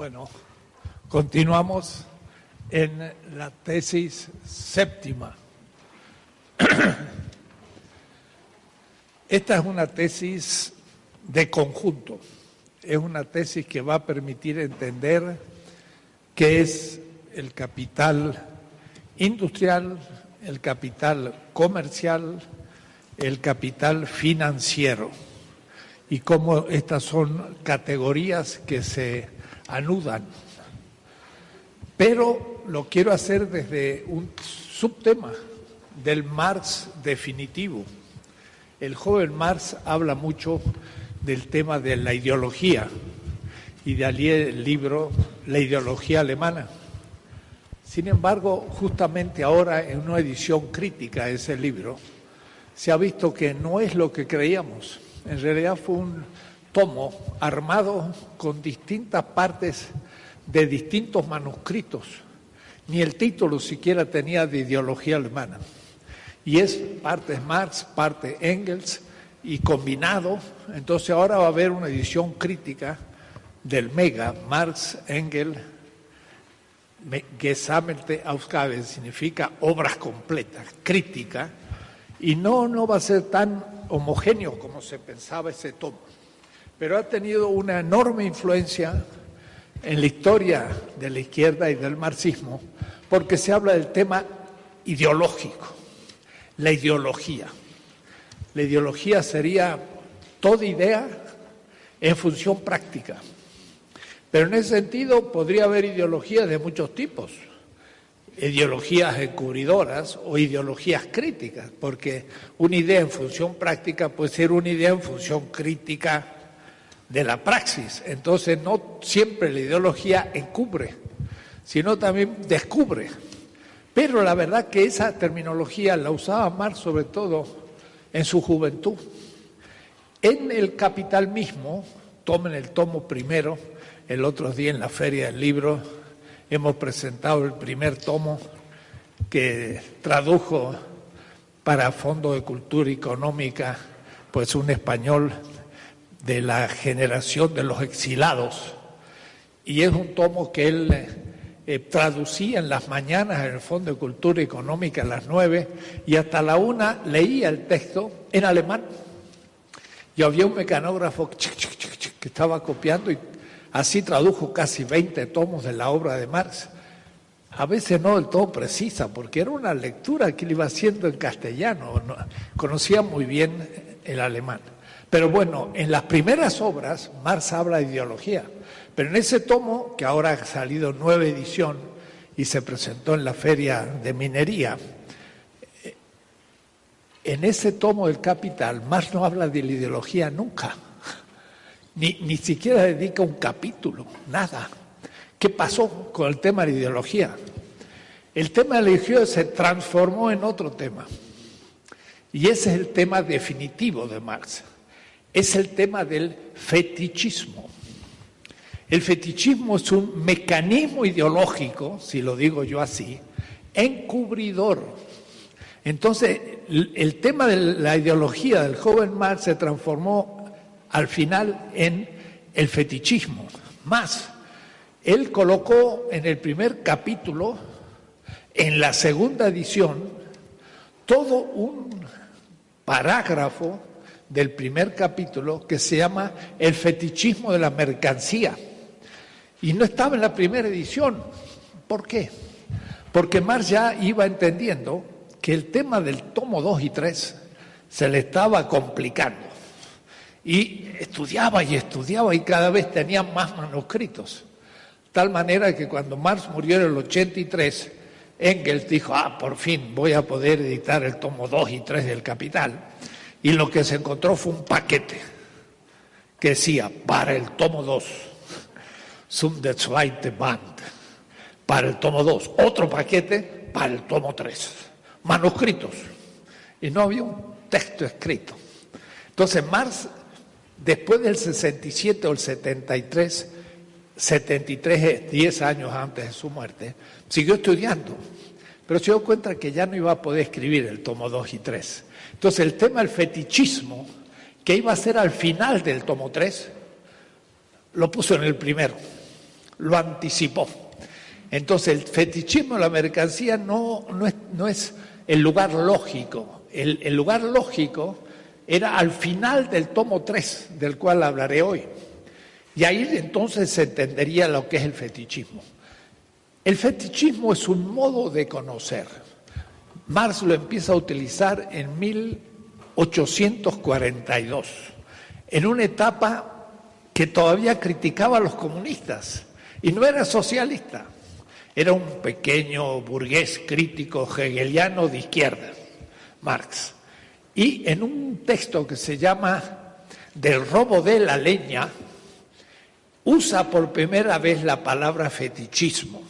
Bueno, continuamos en la tesis séptima. Esta es una tesis de conjunto, es una tesis que va a permitir entender qué es el capital industrial, el capital comercial, el capital financiero y cómo estas son categorías que se anudan. Pero lo quiero hacer desde un subtema del Marx definitivo. El joven Marx habla mucho del tema de la ideología y de allí el libro La ideología alemana. Sin embargo, justamente ahora en una edición crítica de ese libro, se ha visto que no es lo que creíamos. En realidad fue un tomo armado con distintas partes de distintos manuscritos. Ni el título siquiera tenía de ideología alemana. Y es parte Marx, parte Engels y combinado. Entonces ahora va a haber una edición crítica del Mega, Marx, Engels, Gesammelte Ausgabe, significa obras completas, crítica, y no, no va a ser tan homogéneo como se pensaba ese tomo pero ha tenido una enorme influencia en la historia de la izquierda y del marxismo, porque se habla del tema ideológico, la ideología. La ideología sería toda idea en función práctica. Pero en ese sentido podría haber ideologías de muchos tipos, ideologías encubridoras o ideologías críticas, porque una idea en función práctica puede ser una idea en función crítica de la praxis. Entonces no siempre la ideología encubre, sino también descubre. Pero la verdad que esa terminología la usaba Marx sobre todo en su juventud. En el Capital mismo, tomen el tomo primero, el otro día en la Feria del Libro hemos presentado el primer tomo que tradujo para Fondo de Cultura Económica, pues un español de la generación de los exilados. Y es un tomo que él eh, traducía en las mañanas en el Fondo de Cultura Económica a las nueve y hasta la una leía el texto en alemán. Y había un mecanógrafo que estaba copiando y así tradujo casi 20 tomos de la obra de Marx. A veces no del todo precisa, porque era una lectura que él iba haciendo en castellano, conocía muy bien el alemán. Pero bueno, en las primeras obras Marx habla de ideología, pero en ese tomo, que ahora ha salido nueva edición y se presentó en la feria de minería, eh, en ese tomo del Capital Marx no habla de la ideología nunca, ni, ni siquiera dedica un capítulo, nada. ¿Qué pasó con el tema de la ideología? El tema de la ideología se transformó en otro tema. Y ese es el tema definitivo de Marx es el tema del fetichismo. El fetichismo es un mecanismo ideológico, si lo digo yo así, encubridor. Entonces, el tema de la ideología del joven Marx se transformó al final en el fetichismo. Más, él colocó en el primer capítulo, en la segunda edición, todo un parágrafo del primer capítulo que se llama El fetichismo de la mercancía. Y no estaba en la primera edición. ¿Por qué? Porque Marx ya iba entendiendo que el tema del tomo 2 y 3 se le estaba complicando. Y estudiaba y estudiaba y cada vez tenía más manuscritos. Tal manera que cuando Marx murió en el 83, Engels dijo, ah, por fin voy a poder editar el tomo 2 y 3 del Capital y lo que se encontró fue un paquete que decía para el tomo 2, zum der zweite Band, para el tomo 2, otro paquete para el tomo 3, manuscritos, y no había un texto escrito. Entonces Marx, después del 67 o el 73, 73 es 10 años antes de su muerte, siguió estudiando, pero se dio cuenta que ya no iba a poder escribir el tomo 2 y 3 entonces el tema del fetichismo, que iba a ser al final del tomo 3, lo puso en el primero. lo anticipó. Entonces el fetichismo de la mercancía no, no, es, el lugar lógico. El, el lugar lógico era al final del tomo 3, del cual hablaré hoy. Y ahí entonces se entendería lo que es el fetichismo. El fetichismo es un modo de conocer. Marx lo empieza a utilizar en 1842, en una etapa que todavía criticaba a los comunistas y no era socialista, era un pequeño burgués crítico hegeliano de izquierda, Marx. Y en un texto que se llama Del robo de la leña, usa por primera vez la palabra fetichismo.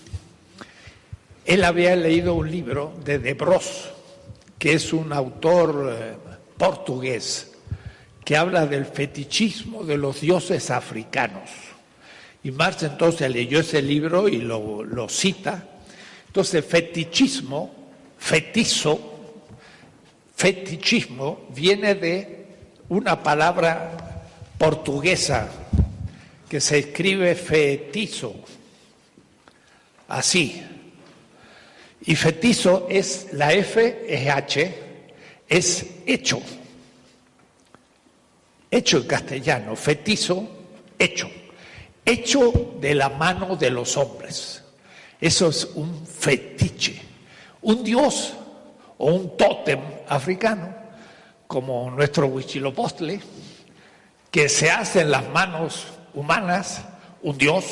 Él había leído un libro de De Bros, que es un autor eh, portugués, que habla del fetichismo de los dioses africanos. Y Marx entonces leyó ese libro y lo, lo cita. Entonces, fetichismo, fetizo, fetichismo viene de una palabra portuguesa que se escribe fetizo, así. Y fetizo es, la F es H, es hecho. Hecho en castellano, fetizo, hecho. Hecho de la mano de los hombres. Eso es un fetiche. Un dios o un tótem africano, como nuestro Huichilopochtli, que se hace en las manos humanas, un dios,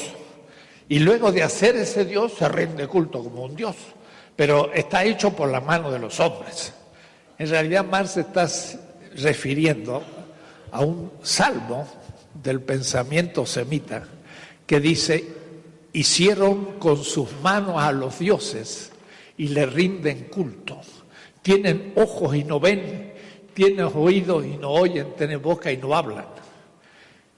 y luego de hacer ese dios se rinde culto como un dios, pero está hecho por la mano de los hombres. En realidad Marx está refiriendo a un salmo del pensamiento semita que dice, hicieron con sus manos a los dioses y le rinden culto tienen ojos y no ven, tienen oídos y no oyen, tienen boca y no hablan.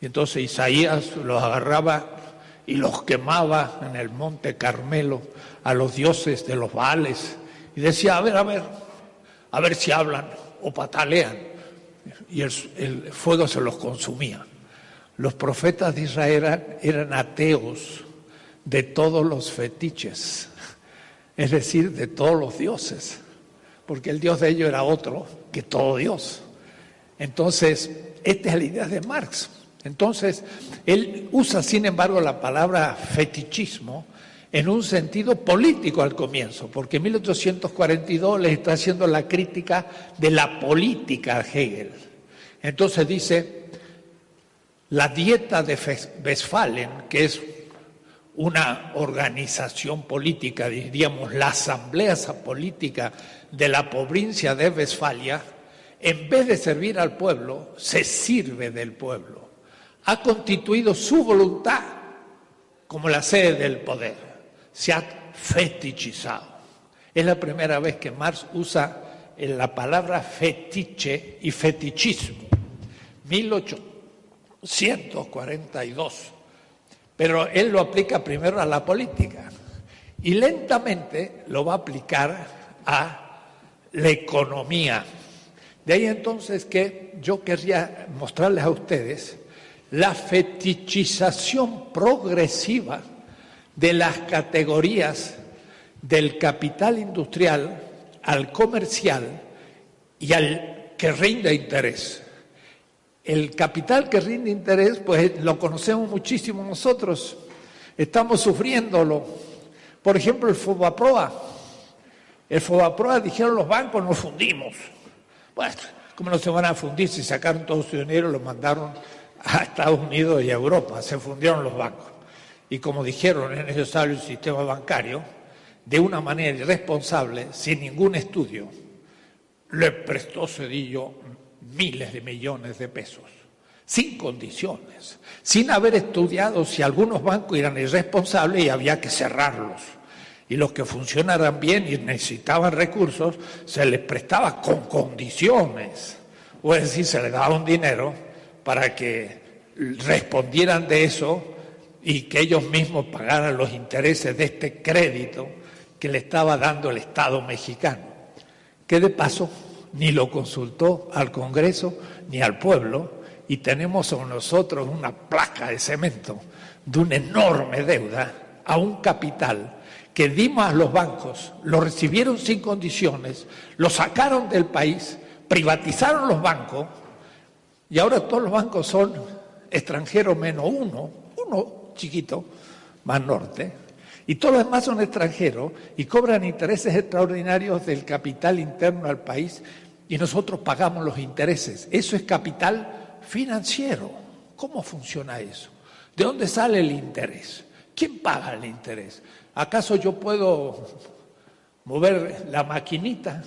Y entonces Isaías los agarraba y los quemaba en el monte Carmelo a los dioses de los Baales y decía, a ver, a ver, a ver si hablan o patalean. Y el, el fuego se los consumía. Los profetas de Israel eran ateos de todos los fetiches, es decir, de todos los dioses porque el Dios de ellos era otro que todo Dios. Entonces, esta es la idea de Marx. Entonces, él usa, sin embargo, la palabra fetichismo en un sentido político al comienzo, porque en 1842 le está haciendo la crítica de la política a Hegel. Entonces dice, la dieta de Westphalen, que es una organización política, diríamos la asamblea política de la provincia de Westfalia, en vez de servir al pueblo, se sirve del pueblo. Ha constituido su voluntad como la sede del poder. Se ha fetichizado. Es la primera vez que Marx usa la palabra fetiche y fetichismo. 1842. Pero él lo aplica primero a la política y lentamente lo va a aplicar a la economía. De ahí entonces que yo querría mostrarles a ustedes la fetichización progresiva de las categorías del capital industrial al comercial y al que rinde interés. El capital que rinde interés, pues lo conocemos muchísimo nosotros, estamos sufriéndolo. Por ejemplo, el Fobaproa, el Fobaproa dijeron los bancos nos fundimos. Bueno, ¿cómo no se van a fundir si sacaron todo su dinero lo mandaron a Estados Unidos y a Europa? Se fundieron los bancos. Y como dijeron, es necesario un sistema bancario de una manera irresponsable, sin ningún estudio, le prestó Cedillo miles de millones de pesos, sin condiciones, sin haber estudiado si algunos bancos eran irresponsables y había que cerrarlos y los que funcionaran bien y necesitaban recursos, se les prestaba con condiciones. O es decir, se les daba un dinero para que respondieran de eso y que ellos mismos pagaran los intereses de este crédito que le estaba dando el Estado mexicano, que de paso ni lo consultó al Congreso ni al pueblo y tenemos sobre nosotros una placa de cemento de una enorme deuda a un capital que dimos a los bancos, lo recibieron sin condiciones, lo sacaron del país, privatizaron los bancos y ahora todos los bancos son extranjeros menos uno, uno chiquito, más norte, y todos los demás son extranjeros y cobran intereses extraordinarios del capital interno al país y nosotros pagamos los intereses. Eso es capital financiero. ¿Cómo funciona eso? ¿De dónde sale el interés? ¿Quién paga el interés? ¿Acaso yo puedo mover la maquinita,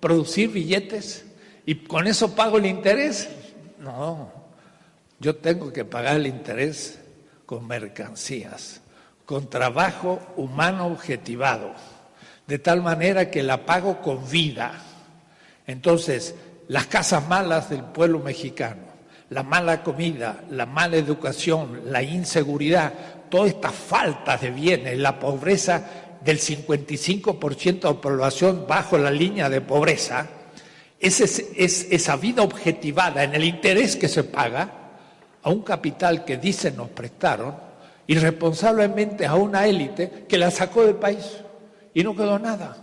producir billetes y con eso pago el interés? No, yo tengo que pagar el interés con mercancías, con trabajo humano objetivado, de tal manera que la pago con vida. Entonces, las casas malas del pueblo mexicano, la mala comida, la mala educación, la inseguridad, todas estas faltas de bienes, la pobreza del 55% de la población bajo la línea de pobreza, es, es, esa vida objetivada en el interés que se paga a un capital que dicen nos prestaron, irresponsablemente a una élite que la sacó del país y no quedó nada.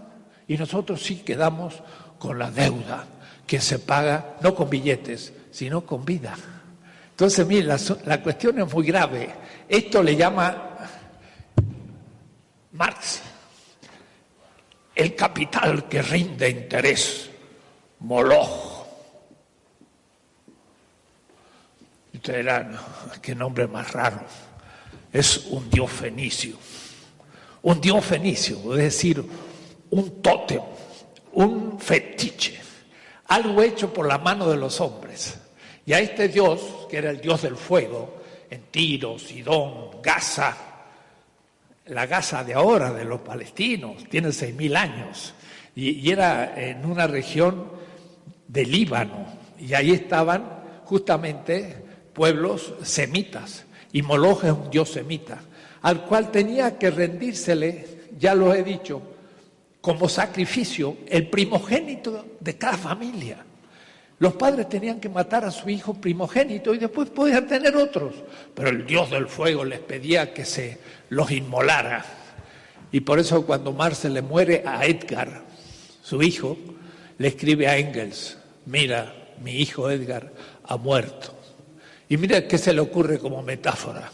Y nosotros sí quedamos con la deuda que se paga no con billetes, sino con vida. Entonces, mire, la, cuestión es muy grave. Esto le llama Marx el capital que rinde interés, Moloch. Y ustedes dirán, qué nombre más raro. Es un dios fenicio. Un dios fenicio, es decir, un tótem, un fetiche, algo hecho por la mano de los hombres. Y a este Dios, que era el Dios del fuego, en Tiro, Sidón, Gaza, la Gaza de ahora, de los palestinos, tiene seis mil años, y, era en una región de Líbano, y ahí estaban justamente pueblos semitas, y Moloch es un dios semita, al cual tenía que rendírsele, ya lo he dicho, como sacrificio el primogénito de cada familia. Los padres tenían que matar a su hijo primogénito y después podían tener otros, pero el Dios del fuego les pedía que se los inmolara. Y por eso cuando Marcel le muere a Edgar, su hijo, le escribe a Engels, mira, mi hijo Edgar ha muerto. Y mira qué se le ocurre como metáfora,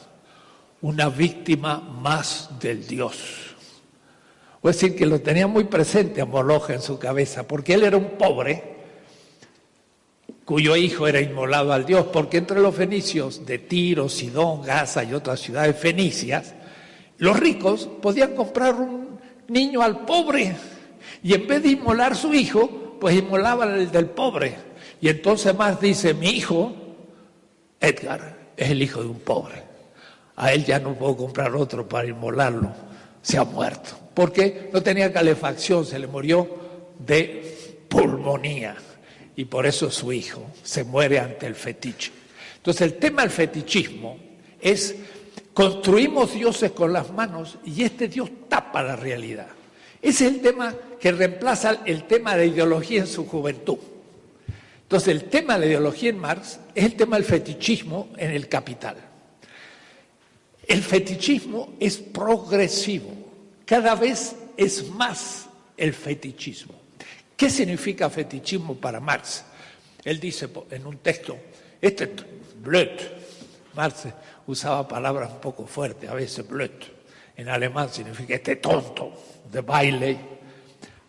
una víctima más del Dios. O decir que lo tenía muy presente a Moloch en su cabeza, porque él era un pobre cuyo hijo era inmolado al Dios, porque entre los fenicios de Tiro, Sidón, Gaza y otras ciudades fenicias, los ricos podían comprar un niño al pobre y en vez de inmolar su hijo, pues inmolaban el del pobre. Y entonces más dice, mi hijo, Edgar, es el hijo de un pobre. A él ya no puedo comprar otro para inmolarlo. Se ha muerto. Porque no tenía calefacción, se le murió de pulmonía y por eso su hijo se muere ante el fetiche. Entonces el tema del fetichismo es construimos dioses con las manos y este Dios tapa la realidad. Ese es el tema que reemplaza el tema de ideología en su juventud. Entonces el tema de la ideología en Marx es el tema del fetichismo en el capital. El fetichismo es progresivo, cada vez es más el fetichismo. ¿Qué significa fetichismo para Marx? Él dice en un texto, este blöd, Marx usaba palabras un poco fuertes, a veces blöd, en alemán significa este tonto de baile,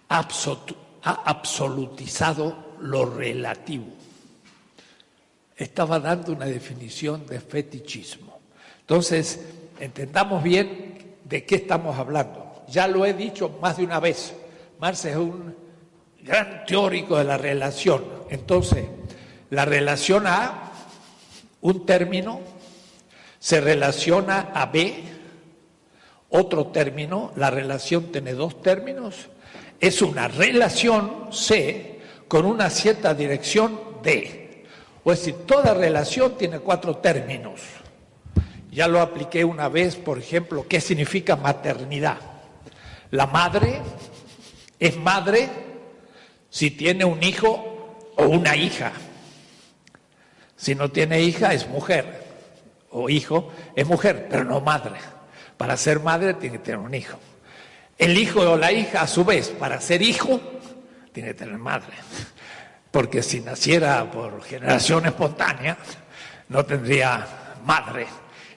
ha absolutizado lo relativo. Estaba dando una definición de fetichismo. Entonces, entendamos bien de qué estamos hablando. Ya lo he dicho más de una vez. Marx es un gran teórico de la relación. Entonces, la relación A, un término, se relaciona a B, otro término, la relación tiene dos términos, es una relación C con una cierta dirección D. O es decir, toda relación tiene cuatro términos. Ya lo apliqué una vez, por ejemplo, ¿qué significa maternidad? La madre es madre si tiene un hijo o una hija. Si no tiene hija, es mujer. O hijo, es mujer, pero no madre. Para ser madre tiene que tener un hijo. El hijo o la hija, a su vez, para ser hijo, tiene que tener madre. Porque si naciera por generación espontánea, no tendría madre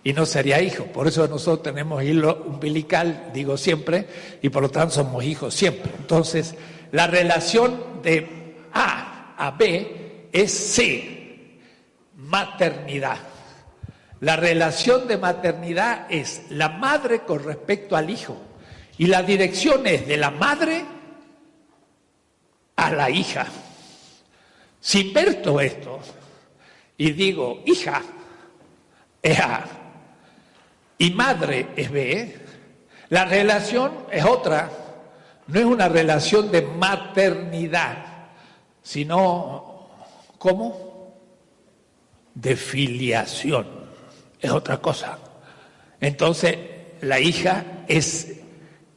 y no sería hijo. Por eso nosotros tenemos hilo umbilical, digo siempre, y por lo tanto somos hijos siempre. Entonces, la relación de A a B es C, maternidad. La relación de maternidad es la madre con respecto al hijo. Y la dirección es de la madre a la hija. Si inverto esto y digo hija es A y madre es B, la relación es otra. No es una relación de maternidad, sino, ¿cómo? De filiación. Es otra cosa. Entonces, la hija es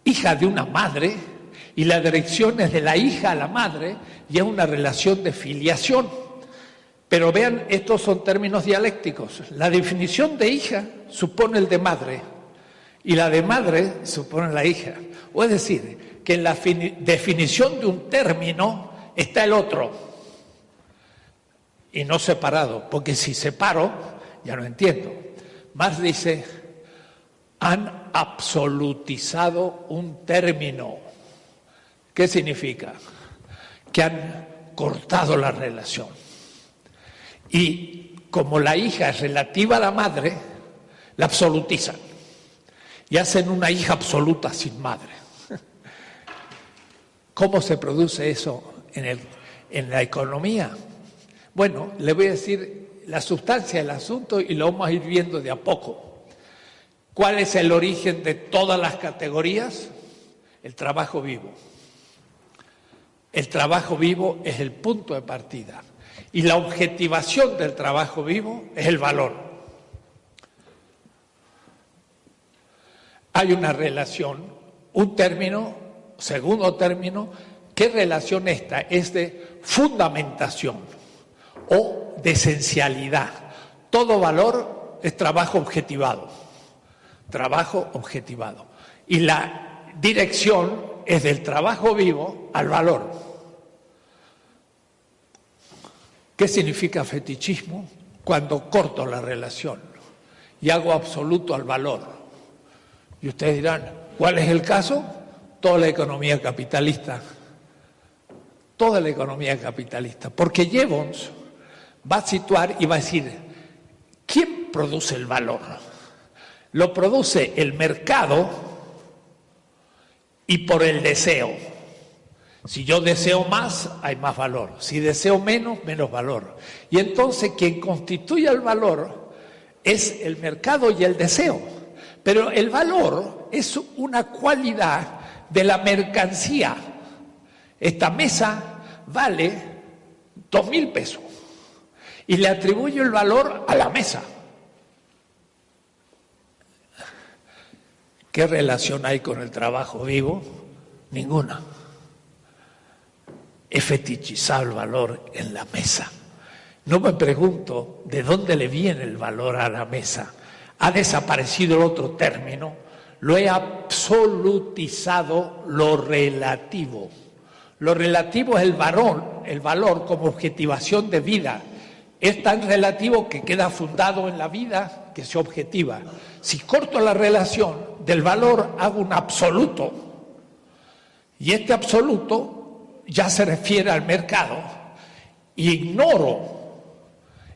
hija de una madre y la dirección es de la hija a la madre y es una relación de filiación. Pero vean, estos son términos dialécticos. La definición de hija supone el de madre y la de madre supone la hija. O es decir, que en la definición de un término está el otro y no separado, porque si separo, ya no entiendo. Más dice, han absolutizado un término. ¿Qué significa? Que han cortado la relación. Y como la hija es relativa a la madre, la absolutizan y hacen una hija absoluta sin madre. ¿Cómo se produce eso en, en la economía? Bueno, le voy a decir la sustancia del asunto y lo vamos a ir viendo de a poco. ¿Cuál es el origen de todas las categorías? El trabajo vivo. El trabajo vivo es el punto de partida. Y la objetivación del trabajo vivo es el valor. Hay una relación, un término, segundo término, ¿qué relación esta? Es de fundamentación o de esencialidad. Todo valor es trabajo objetivado, trabajo objetivado. Y la dirección es del trabajo vivo al valor. ¿Qué significa fetichismo? Cuando corto la relación y hago absoluto al valor. Y ustedes dirán, ¿cuál es el caso? Toda la economía capitalista. Toda la economía capitalista. Porque Jevons va a situar y va a decir, ¿quién produce el valor? Lo produce el mercado y por el deseo. Si yo deseo más, hay más valor. Si deseo menos, menos valor. Y entonces quien constituye el valor es el mercado y el deseo. Pero el valor es una cualidad de la mercancía. Esta mesa vale dos mil pesos y le atribuyo el valor a la mesa. ¿Qué relación hay con el trabajo vivo? Ninguna he fetichizado el valor en la mesa. No me pregunto de dónde le viene el valor a la mesa. Ha desaparecido el otro término, lo he absolutizado lo relativo. Lo relativo es el valor, el valor como objetivación de vida. Es tan relativo que queda fundado en la vida que se objetiva. Si corto la relación del valor, hago un absoluto. Y este absoluto ya se refiere al mercado y ignoro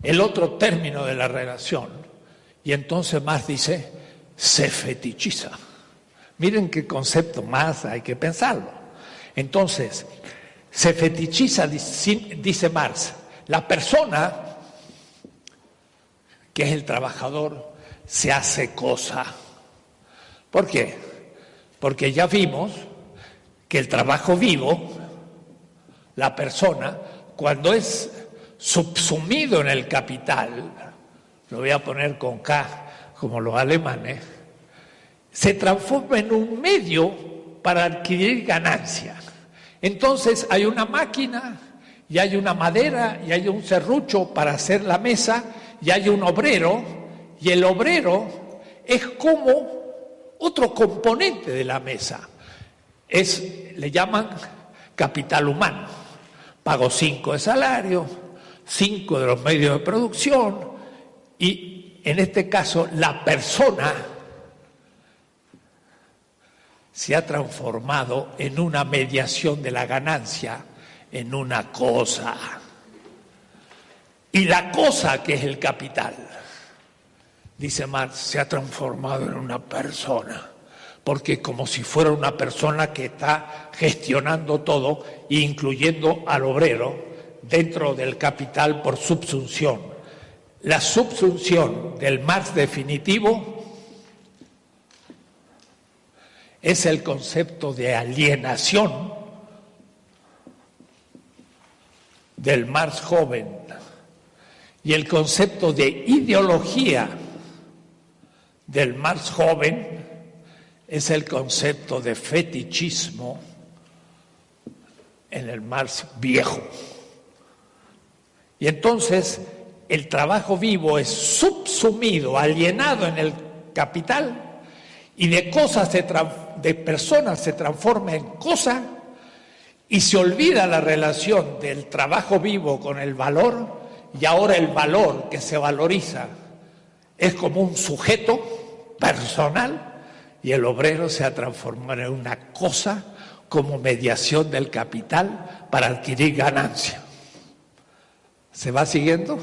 el otro término de la relación. Y entonces más dice, se fetichiza. Miren qué concepto más hay que pensarlo. Entonces, se fetichiza, dice Marx, la persona, que es el trabajador, se hace cosa. ¿Por qué? Porque ya vimos que el trabajo vivo la persona, cuando es subsumido en el capital, lo voy a poner con K, como los alemanes, se transforma en un medio para adquirir ganancia. Entonces hay una máquina y hay una madera y hay un serrucho para hacer la mesa y hay un obrero y el obrero es como otro componente de la mesa. Es, le llaman capital humano. Pago cinco de salario, cinco de los medios de producción y en este caso la persona se ha transformado en una mediación de la ganancia, en una cosa. Y la cosa que es el capital, dice Marx, se ha transformado en una persona, porque como si fuera una persona que está gestionando todo, incluyendo al obrero, dentro del capital por subsunción. La subsunción del Marx definitivo es el concepto de alienación del Marx joven y el concepto de ideología del Marx joven es el concepto de fetichismo en el Marx viejo. Y entonces el trabajo vivo es subsumido, alienado en el capital y de cosas de personas se transforma en cosa y se olvida la relación del trabajo vivo con el valor y ahora el valor que se valoriza es como un sujeto personal y el obrero se ha transformado en una cosa como mediación del capital para adquirir ganancia. ¿Se va siguiendo?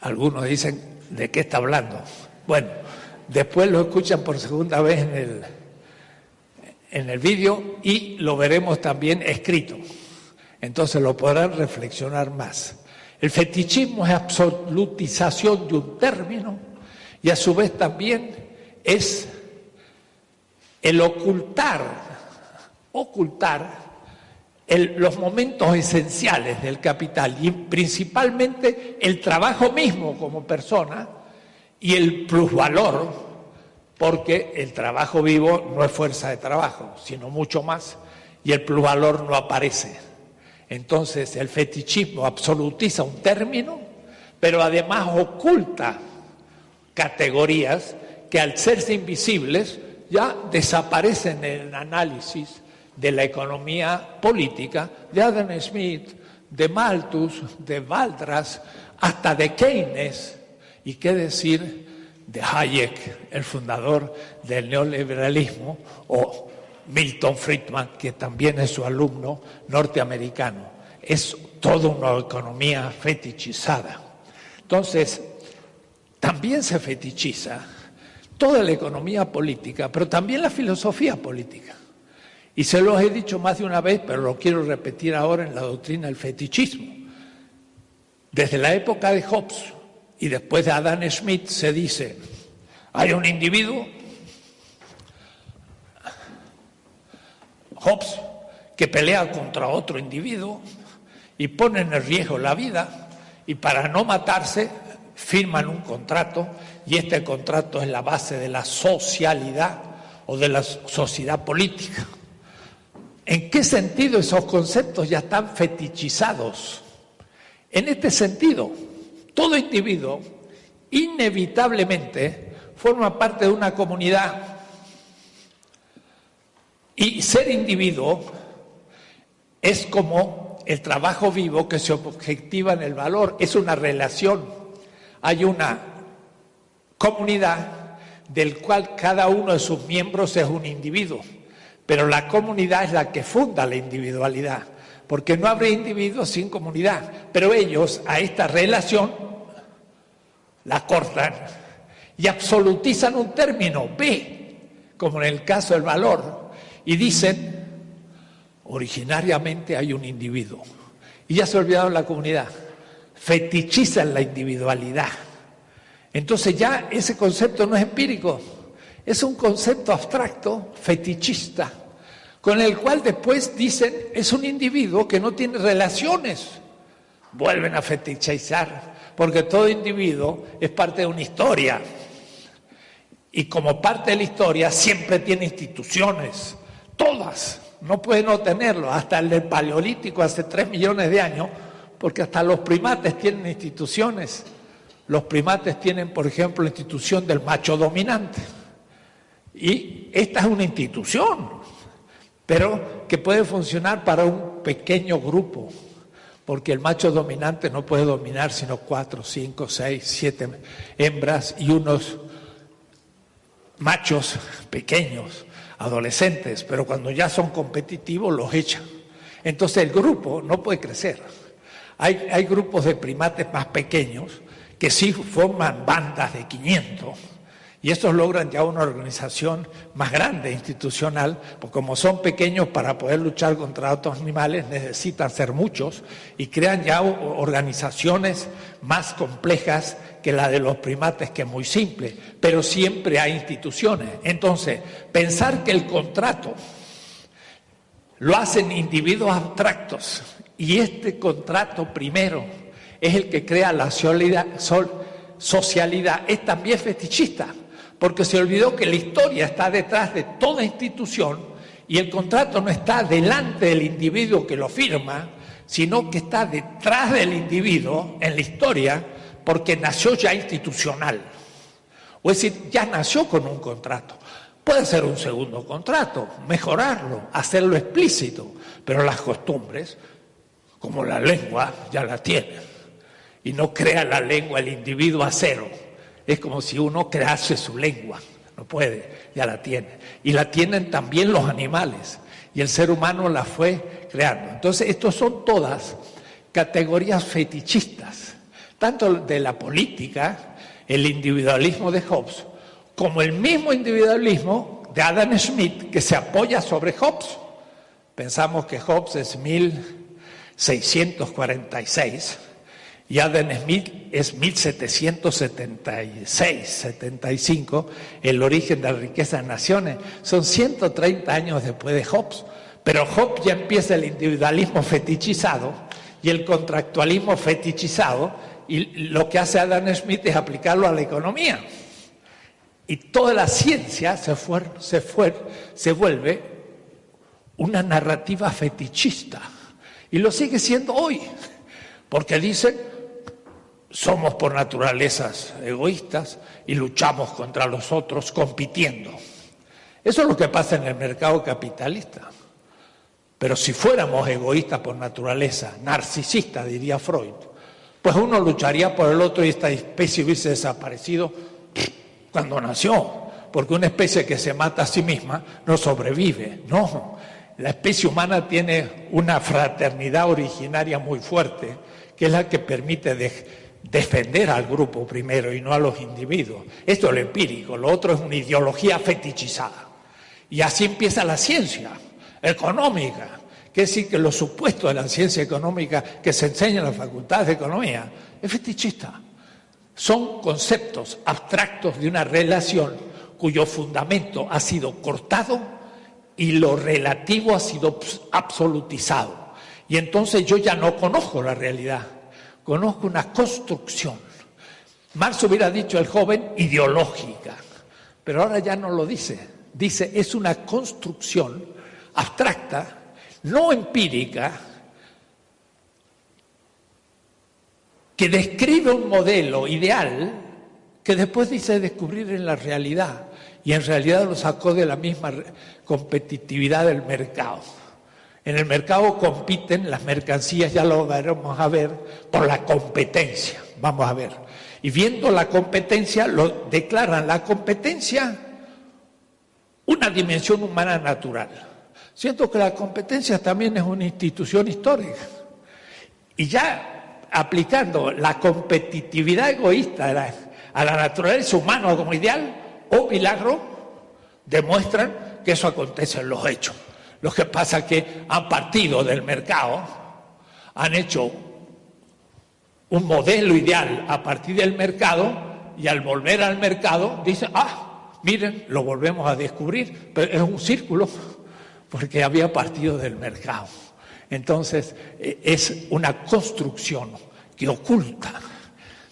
Algunos dicen, ¿de qué está hablando? Bueno, Después lo escuchan por segunda vez en el, en el vídeo y lo veremos también escrito. Entonces lo podrán reflexionar más. El fetichismo es absolutización de un término y a su vez también es el ocultar, ocultar los momentos esenciales del capital y principalmente el trabajo mismo como persona y el plusvalor, porque el trabajo vivo no es fuerza de trabajo, sino mucho más, y el plusvalor no aparece. Entonces el fetichismo absolutiza un término, pero además oculta categorías que al serse invisibles ya desaparecen en el análisis de la economía política de Adam Smith, de Malthus, de Valdras, hasta de Keynes, ¿Y qué decir de Hayek, el fundador del neoliberalismo, o Milton Friedman, que también es su alumno norteamericano? Es toda una economía fetichizada. Entonces, también se fetichiza toda la economía política, pero también la filosofía política. Y se los he dicho más de una vez, pero lo quiero repetir ahora en la doctrina del fetichismo. Desde la época de Hobbes, y después de Adam Smith se dice, hay un individuo, Hobbes, que pelea contra otro individuo y pone en riesgo la vida y para no matarse firman un contrato y este contrato es la base de la socialidad o de la sociedad política. ¿En qué sentido esos conceptos ya están fetichizados? En este sentido, todo individuo inevitablemente forma parte de una comunidad y ser individuo es como el trabajo vivo que se objetiva en el valor, es una relación. Hay una comunidad del cual cada uno de sus miembros es un individuo, pero la comunidad es la que funda la individualidad. Porque no habría individuos sin comunidad, pero ellos a esta relación la cortan y absolutizan un término, B, como en el caso del valor, y dicen, originariamente hay un individuo, y ya se olvidaron la comunidad, fetichizan la individualidad. Entonces ya ese concepto no es empírico, es un concepto abstracto, fetichista con el cual después dicen es un individuo que no tiene relaciones. Vuelven a fetichizar, porque todo individuo es parte de una historia. Y como parte de la historia siempre tiene instituciones, todas. no puede no tenerlo, hasta el del Paleolítico hace tres millones de años, porque hasta los primates tienen instituciones. Los primates tienen, por ejemplo, la institución del macho dominante. Y esta es una institución, pero que puede funcionar para un pequeño grupo, porque el macho dominante no puede dominar sino cuatro, cinco, seis, siete hembras y unos machos pequeños, adolescentes, pero cuando ya son competitivos los echan. Entonces el grupo no puede crecer. Hay, hay grupos de primates más pequeños que sí forman bandas de 500 y estos logran ya una organización más grande, institucional, porque como son pequeños para poder luchar contra otros animales necesitan ser muchos y crean ya organizaciones más complejas que la de los primates, que es muy simple, pero siempre hay instituciones. Entonces, pensar que el contrato lo hacen individuos abstractos y este contrato primero es el que crea la socialidad, es también fetichista porque se olvidó que la historia está detrás de toda institución y el contrato no está delante del individuo que lo firma, sino que está detrás del individuo en la historia porque nació ya institucional. O es decir, ya nació con un contrato. Puede ser un segundo contrato, mejorarlo, hacerlo explícito, pero las costumbres, como la lengua, ya la tiene. Y no crea la lengua el individuo a cero es como si uno crease su lengua. No puede, ya la tiene. Y la tienen también los animales. Y el ser humano la fue creando. Entonces, estos son todas categorías fetichistas, tanto de la política, el individualismo de Hobbes, como el mismo individualismo de Adam Smith que se apoya sobre Hobbes. Pensamos que Hobbes es 1646 y Adam Smith es 1776, 75, el origen de la riqueza de naciones. Son 130 años después de Hobbes, pero Hobbes ya empieza el individualismo fetichizado y el contractualismo fetichizado, y lo que hace Adam Smith es aplicarlo a la economía. Y toda la ciencia se, se, se vuelve una narrativa fetichista. Y lo sigue siendo hoy, porque dicen somos por naturalezas egoístas y luchamos contra los otros compitiendo. Eso es lo que pasa en el mercado capitalista. Pero si fuéramos egoístas por naturaleza, narcisistas, diría Freud, pues uno lucharía por el otro y esta especie hubiese desaparecido cuando nació, porque una especie que se mata a sí misma no sobrevive. No, la especie humana tiene una fraternidad originaria muy fuerte, que es la que permite defender al grupo primero y no a los individuos. Esto es lo empírico, lo otro es una ideología fetichizada. Y así empieza la ciencia económica, que es decir, que los supuestos de la ciencia económica que se enseña en las facultades de economía es fetichista. Son conceptos abstractos de una relación cuyo fundamento ha sido cortado y lo relativo ha sido absolutizado. Y entonces yo ya no conozco la realidad conozco una construcción. Marx hubiera dicho el joven ideológica, pero ahora ya no lo dice. Dice, es una construcción abstracta, no empírica, que describe un modelo ideal que después dice descubrir en la realidad y en realidad lo sacó de la misma competitividad del mercado. En el mercado compiten las mercancías, ya lo veremos a ver, por la competencia. Vamos a ver. Y viendo la competencia, lo declaran la competencia una dimensión humana natural. Siento que la competencia también es una institución histórica. Y ya aplicando la competitividad egoísta a la, naturaleza humana como ideal o milagro, demuestran que eso acontece en los hechos. Lo que pasa es que han partido del mercado, han hecho un modelo ideal a partir del mercado y al volver al mercado dicen, ah, miren, lo volvemos a descubrir, pero es un círculo porque había partido del mercado. Entonces, e, es una construcción que oculta.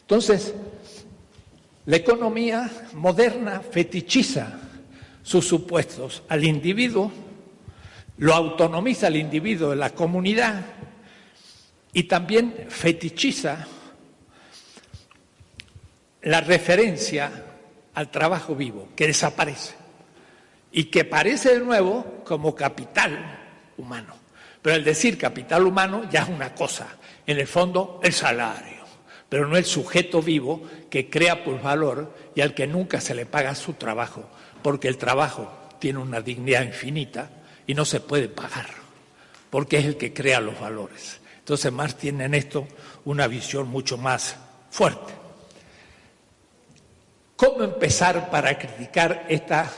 Entonces, la economía moderna fetichiza sus supuestos al individuo lo autonomiza al individuo de la comunidad y también fetichiza la referencia al trabajo vivo, que desaparece y que aparece de nuevo como capital humano. Pero el decir capital humano ya es una cosa, en el fondo el salario, pero no el sujeto vivo que crea por valor y al que nunca se le paga su trabajo, porque el trabajo tiene una dignidad infinita y no se puede pagar, porque es el que crea los valores. Entonces Marx tiene en esto una visión mucho más fuerte. ¿Cómo empezar para criticar esta...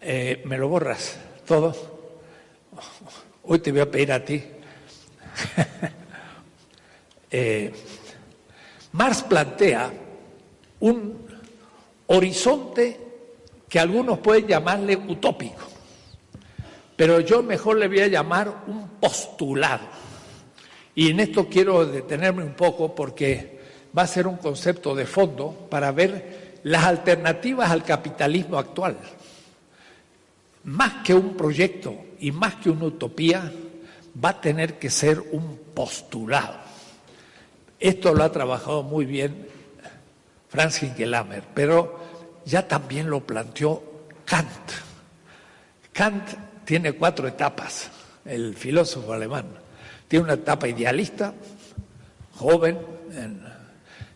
Eh, ¿Me lo borras todo? Hoy te voy a pedir a ti. eh, Marx plantea un horizonte que algunos pueden llamarle utópico, pero yo mejor le voy a llamar un postulado. Y en esto quiero detenerme un poco porque va a ser un concepto de fondo para ver las alternativas al capitalismo actual. Más que un proyecto y más que una utopía, va a tener que ser un postulado. Esto lo ha trabajado muy bien Franz Hinkelhammer, pero ya también lo planteó Kant. Kant tiene cuatro etapas, el filósofo alemán. Tiene una etapa idealista, joven,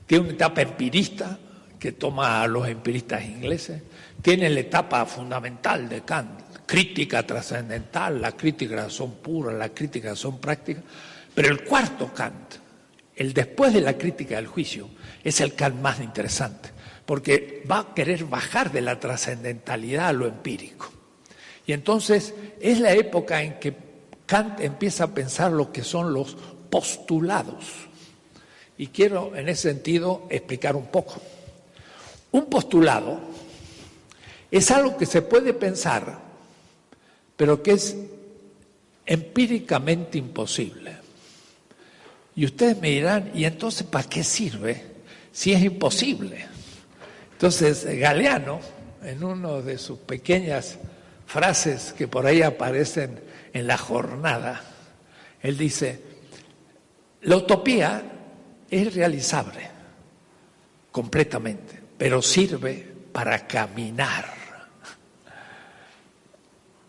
tiene una etapa empirista, que toma a los empiristas ingleses, tiene la etapa fundamental de Kant, crítica trascendental, la crítica son pura, la crítica son práctica, pero el cuarto Kant, el después de la crítica del juicio, es el Kant más interesante porque va a querer bajar de la trascendentalidad a lo empírico. Y entonces es la época en que Kant empieza a pensar lo que son los postulados. Y quiero en ese sentido explicar un poco. Un postulado es algo que se puede pensar, pero que es empíricamente imposible. Y ustedes me dirán, ¿y entonces para qué sirve si es imposible? Entonces, Galeano, en una de sus pequeñas frases que por ahí aparecen en la jornada, él dice, la utopía es realizable completamente, pero sirve para caminar.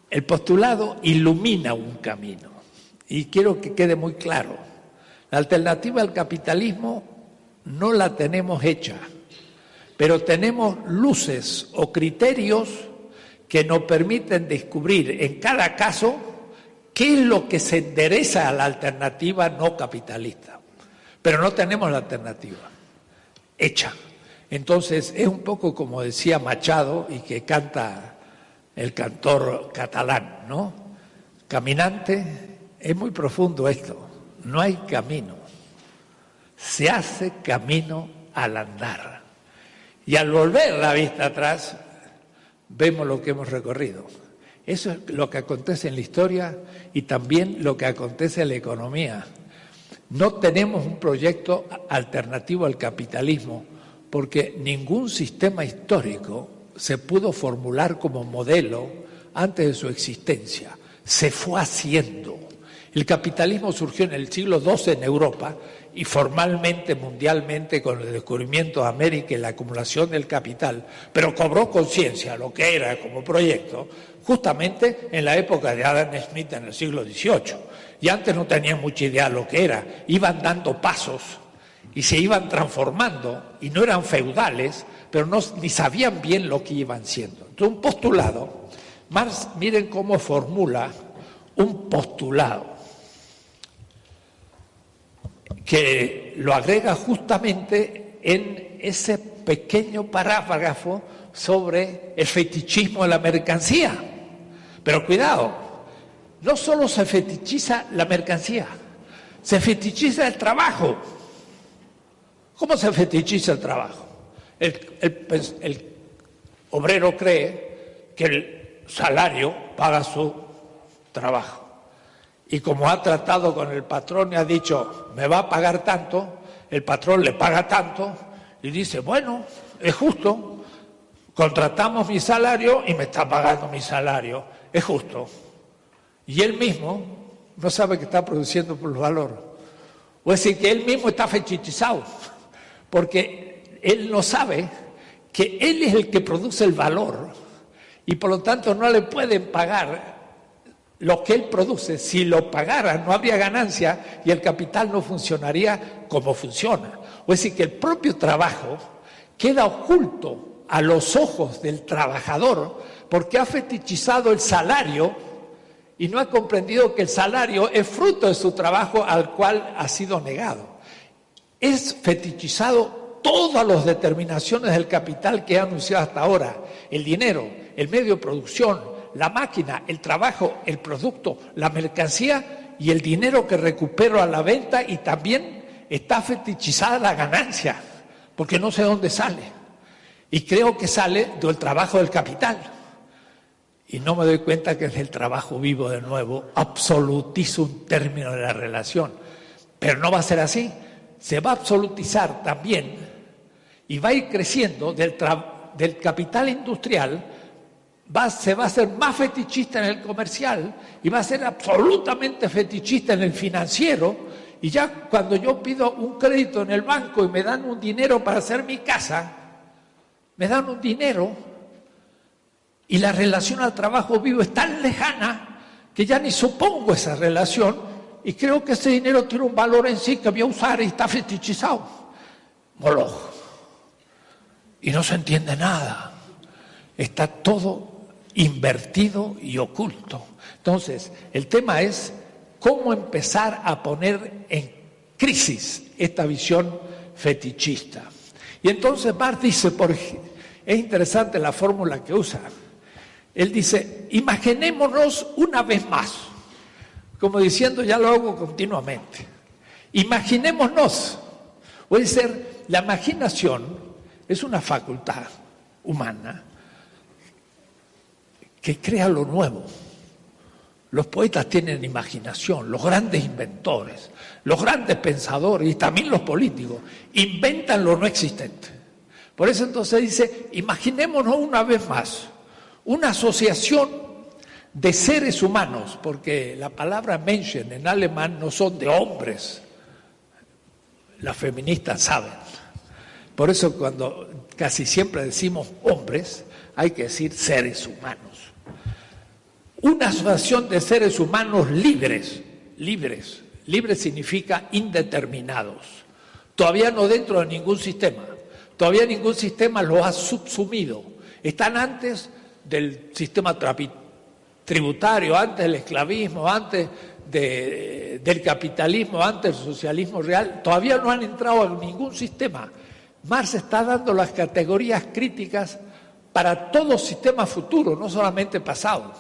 El postulado ilumina un camino y quiero que quede muy claro, la alternativa al capitalismo no la tenemos hecha pero tenemos luces o criterios que nos permiten descubrir en cada caso qué es lo que se endereza a la alternativa no capitalista. Pero no tenemos la alternativa hecha. Entonces es un poco como decía Machado y que canta el cantor catalán, ¿no? Caminante, es muy profundo esto, no hay camino, se hace camino al andar. Y al volver la vista atrás, vemos lo que hemos recorrido. Eso es lo que acontece en la historia y también lo que acontece en la economía. No tenemos un proyecto alternativo al capitalismo porque ningún sistema histórico se pudo formular como modelo antes de su existencia. Se fue haciendo. El capitalismo surgió en el siglo XII en Europa y formalmente mundialmente con el descubrimiento de América y la acumulación del capital, pero cobró conciencia lo que era como proyecto justamente en la época de Adam Smith en el siglo XVIII. Y antes no tenían mucha idea de lo que era, iban dando pasos y se iban transformando y no eran feudales, pero no, ni sabían bien lo que iban siendo. Entonces un postulado, Marx miren cómo formula un postulado que lo agrega justamente en ese pequeño parágrafo sobre el fetichismo de la mercancía. Pero cuidado, no solo se fetichiza la mercancía, se fetichiza el trabajo. ¿Cómo se fetichiza el trabajo? El, obrero cree que el salario paga su trabajo y como ha tratado con el patrón y ha dicho, me va a pagar tanto, el patrón le paga tanto y dice, bueno, es justo, contratamos mi salario y me está pagando mi salario, es justo. y él mismo no sabe que está produciendo por los valores. O es decir, que él mismo está fetichizado, porque él no sabe que él es el que produce el valor y por lo tanto no le pueden pagar lo que él produce. Si lo pagara no habría ganancia y el capital no funcionaría como funciona. O es decir, que el propio trabajo queda oculto a los ojos del trabajador porque ha fetichizado el salario y no ha comprendido que el salario es fruto de su trabajo al cual ha sido negado. Es fetichizado todas las determinaciones del capital que ha anunciado hasta ahora, el dinero, el medio de producción, la máquina, el trabajo, el producto, la mercancía y el dinero que recupero a la venta y también está fetichizada la ganancia, porque no sé dónde sale. Y creo que sale del trabajo del capital. Y no me doy cuenta que es el trabajo vivo de nuevo, absolutizo un término de la relación. Pero no va a ser así. Se va a absolutizar también y va a ir creciendo del, del capital industrial, va, se va a hacer más fetichista en el comercial y va a ser absolutamente fetichista en el financiero. Y ya cuando yo pido un crédito en el banco y me dan un dinero para hacer mi casa, me dan un dinero y la relación al trabajo vivo es tan lejana que ya ni supongo esa relación y creo que ese dinero tiene un valor en sí que voy a usar y está fetichizado. Moloch. Y no se entiende nada. Está todo invertido y oculto. Entonces, el tema es cómo empezar a poner en crisis esta visión fetichista. Y entonces Marx dice, por, es interesante la fórmula que usa, él dice, imaginémonos una vez más, como diciendo, ya lo hago continuamente, imaginémonos, puede ser, la imaginación es una facultad humana que crea lo nuevo. Los poetas tienen imaginación, los grandes inventores, los grandes pensadores y también los políticos inventan lo no existente. Por eso entonces dice, imaginémonos una vez más una asociación de seres humanos, porque la palabra Menschen en alemán no son de hombres, las feministas saben. Por eso cuando casi siempre decimos hombres, hay que decir seres humanos. Una asociación de seres humanos libres, libres, libres significa indeterminados, todavía no dentro de ningún sistema, todavía ningún sistema los ha subsumido, están antes del sistema tributario, antes del esclavismo, antes del capitalismo, antes del socialismo real, todavía no han entrado en ningún sistema. Marx está dando las categorías críticas para todo sistema futuro, no solamente pasado.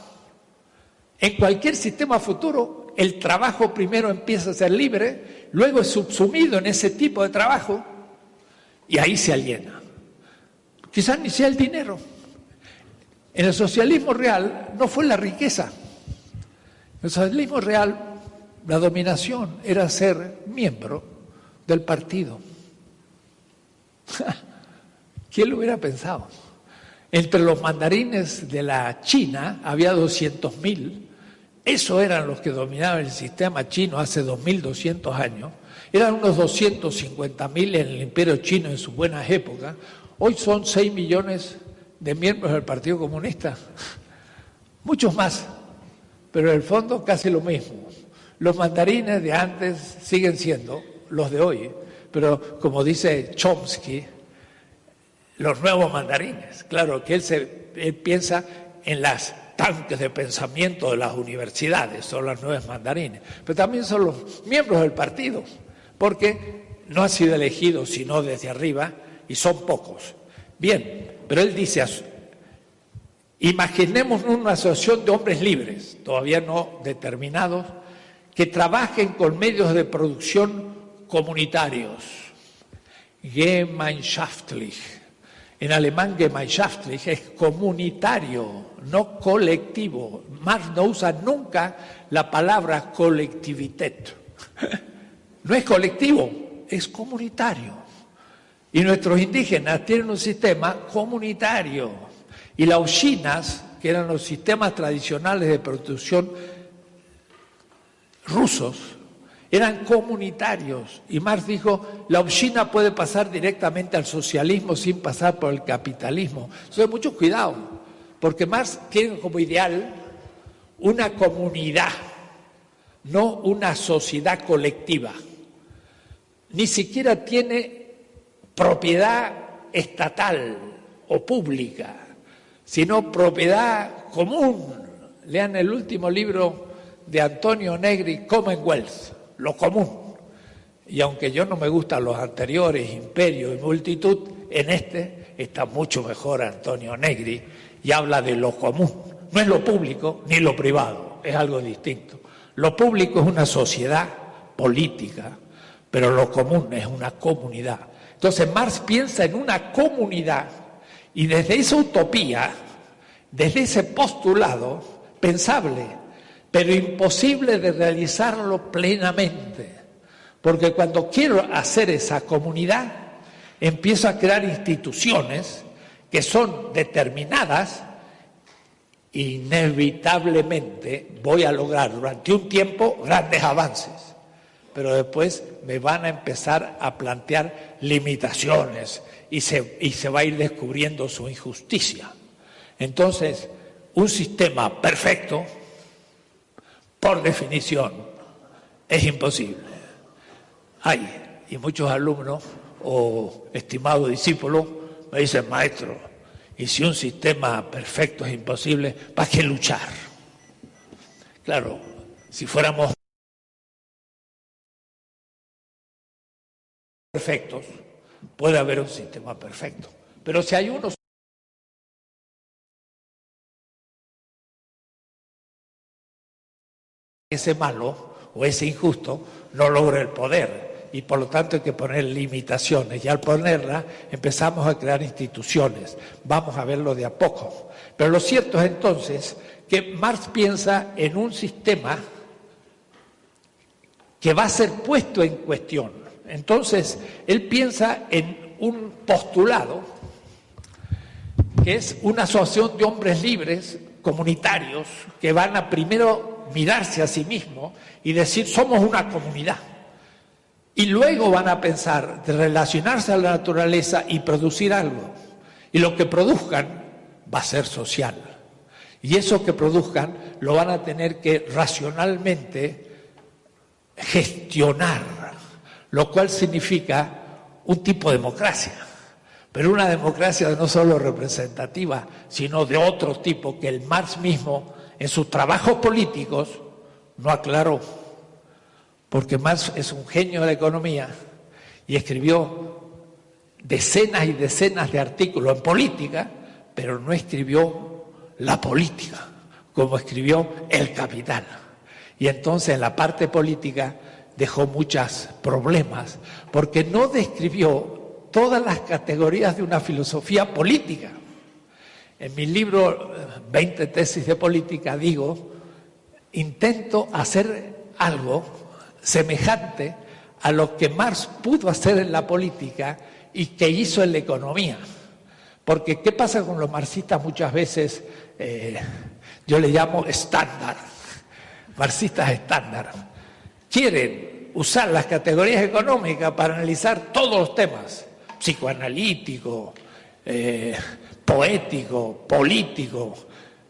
En cualquier sistema futuro, el trabajo primero empieza a ser libre, luego es subsumido en ese tipo de trabajo y ahí se aliena. Quizás ni sea el dinero. En el socialismo real no fue la riqueza. En el socialismo real la dominación era ser miembro del partido. ¿Quién lo hubiera pensado? Entre los mandarines de la China había 200.000 eso eran los que dominaban el sistema chino hace 2.200 años. Eran unos 250.000 en el imperio chino en sus buenas épocas. Hoy son 6 millones de miembros del Partido Comunista. Muchos más, pero en el fondo casi lo mismo. Los mandarines de antes siguen siendo los de hoy, pero como dice Chomsky, los nuevos mandarines. Claro que él, se, él piensa en las tanques de pensamiento de las universidades, son las nuevas mandarines, pero también son los miembros del partido, porque no han sido elegidos sino desde arriba y son pocos. Bien, pero él dice, imaginemos una asociación de hombres libres, todavía no determinados, que trabajen con medios de producción comunitarios, gemeinschaftlich, en alemán Gemeinschaftlich es comunitario, no colectivo. Marx no usa nunca la palabra colectivität. No es colectivo, es comunitario. Y nuestros indígenas tienen un sistema comunitario. Y las usinas, que eran los sistemas tradicionales de producción rusos eran comunitarios y Marx dijo, la China puede pasar directamente al socialismo sin pasar por el capitalismo. Entonces, mucho cuidado, porque Marx tiene como ideal una comunidad, no una sociedad colectiva. Ni siquiera tiene propiedad estatal o pública, sino propiedad común. Lean el último libro de Antonio Negri, Commonwealth, lo común. Y aunque yo no me gustan los anteriores, Imperio y Multitud, en este está mucho mejor Antonio Negri y habla de lo común. No es lo público ni lo privado, es algo distinto. Lo público es una sociedad política, pero lo común es una comunidad. Entonces Marx piensa en una comunidad y desde esa utopía, desde ese postulado pensable, pero imposible de realizarlo plenamente, porque cuando quiero hacer esa comunidad, empiezo a crear instituciones que son determinadas, inevitablemente voy a lograr durante un tiempo grandes avances. Pero después me van a empezar a plantear limitaciones y se, y se va a ir descubriendo su injusticia. Entonces, un sistema perfecto, por definición, es imposible. Hay, y muchos alumnos o estimados discípulos me dicen, maestro, y si un sistema perfecto es imposible, ¿para qué luchar? Claro, si fuéramos perfectos, puede haber un sistema perfecto. Pero si hay unos ese malo o ese injusto no logra el poder y por lo tanto hay que poner limitaciones y al ponerlas empezamos a crear instituciones. Vamos a verlo de a poco. Pero lo cierto es entonces que Marx piensa en un sistema que va a ser puesto en cuestión entonces, él piensa en un postulado, que es una asociación de hombres libres, comunitarios, que van a primero mirarse a sí mismos y decir, somos una comunidad. Y luego van a pensar de relacionarse a la naturaleza y producir algo. Y lo que produzcan va a ser social. Y eso que produzcan lo van a tener que racionalmente gestionar lo cual significa un tipo de democracia, pero una democracia no solo representativa, sino de otro tipo que el Marx mismo en sus trabajos políticos no aclaró, porque Marx es un genio de la economía y escribió decenas y decenas de artículos en política, pero no escribió la política, como escribió el capital. Y entonces en la parte política dejó muchos problemas, porque no describió todas las categorías de una filosofía política. En mi libro 20 tesis de política digo, intento hacer algo semejante a lo que Marx pudo hacer en la política y que hizo en la economía. Porque ¿qué pasa con los marxistas muchas veces? Eh, yo le llamo estándar, marxistas estándar quieren usar las categorías económicas para analizar todos los temas, psicoanalítico, eh, poético, político.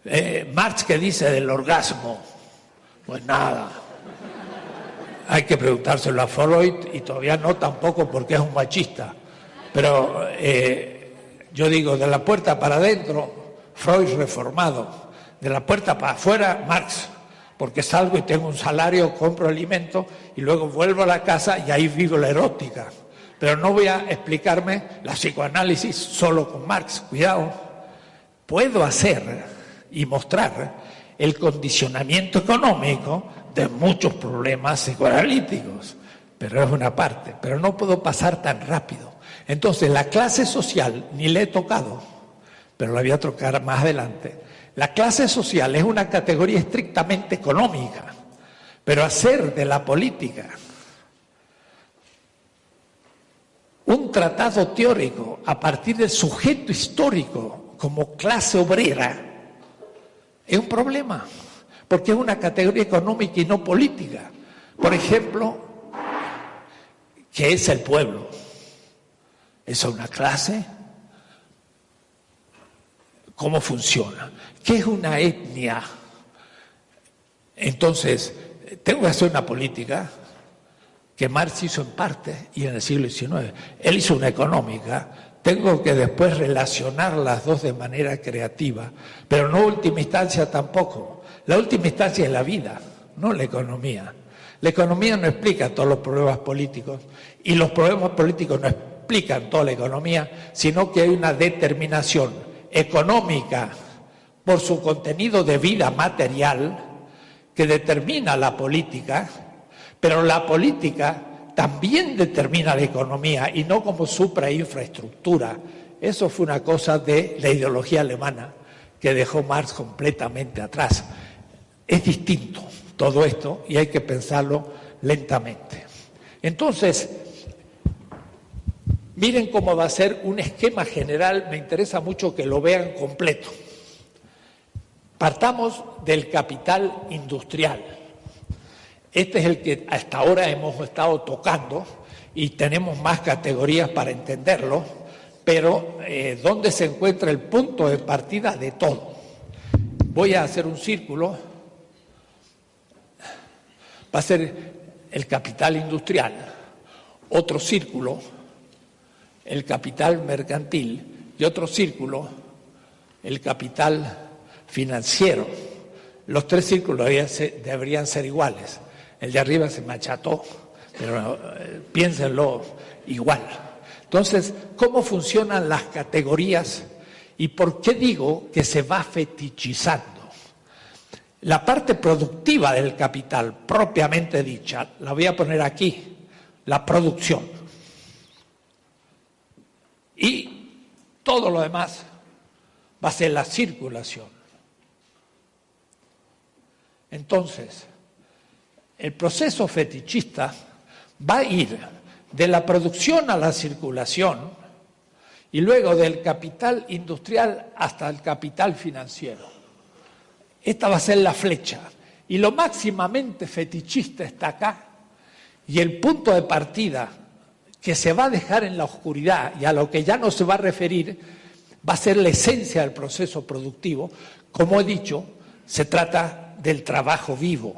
Eh, Marx que dice del orgasmo, pues nada. Hay que preguntárselo a Freud y todavía no tampoco porque es un machista. Pero eh, yo digo, de la puerta para adentro, Freud reformado. De la puerta para afuera, Marx porque salgo y tengo un salario, compro alimento y luego vuelvo a la casa y ahí vivo la erótica. Pero no voy a explicarme la psicoanálisis solo con Marx, cuidado. Puedo hacer y mostrar el condicionamiento económico de muchos problemas psicoanalíticos, pero es una parte, pero no puedo pasar tan rápido. Entonces, la clase social ni le he tocado, pero la voy a tocar más adelante la clase social es una categoría estrictamente económica, pero hacer de la política un tratado teórico a partir del sujeto histórico como clase obrera es un problema, porque es una categoría económica y no política. Por ejemplo, ¿qué es el pueblo? ¿Es una clase? ¿Cómo funciona? ¿Qué es una etnia? Entonces, tengo que hacer una política que Marx hizo en parte y en el siglo XIX. Él hizo una económica, tengo que después relacionar las dos de manera creativa, pero no última instancia tampoco. La última instancia es la vida, no la economía. La economía no explica todos los problemas políticos y los problemas políticos no explican toda la economía, sino que hay una determinación económica por su contenido de vida material que determina la política pero la política también determina la economía y no como suprainfraestructura. Eso fue una cosa de la ideología alemana que dejó Marx completamente atrás. Es distinto todo esto y hay que pensarlo lentamente. Entonces, miren cómo va a ser un esquema general, me interesa mucho que lo vean completo. Partamos del capital industrial este es el que hasta ahora hemos estado tocando y tenemos más categorías para entenderlo, pero eh, ¿dónde se encuentra el punto de partida de todo? Voy a hacer un círculo. Va a ser el capital industrial, otro círculo, el capital mercantil y otro círculo, el capital financiero. Los tres círculos deberían ser iguales. El de arriba se macható, pero eh, piénsenlo igual. Entonces, ¿cómo funcionan las categorías y por qué digo que se va fetichizando? La parte productiva del capital, propiamente dicha, la voy a poner aquí, la producción. Y todo lo demás va a ser la circulación. Entonces, el proceso fetichista va a ir de la producción a la circulación y luego del capital industrial hasta el capital financiero. Esta va a ser la flecha. Y lo máximamente fetichista está acá. Y el punto de partida que se va a dejar en la oscuridad y a lo que ya no se va a referir va a ser la esencia del proceso productivo. Como he dicho, se trata del trabajo vivo.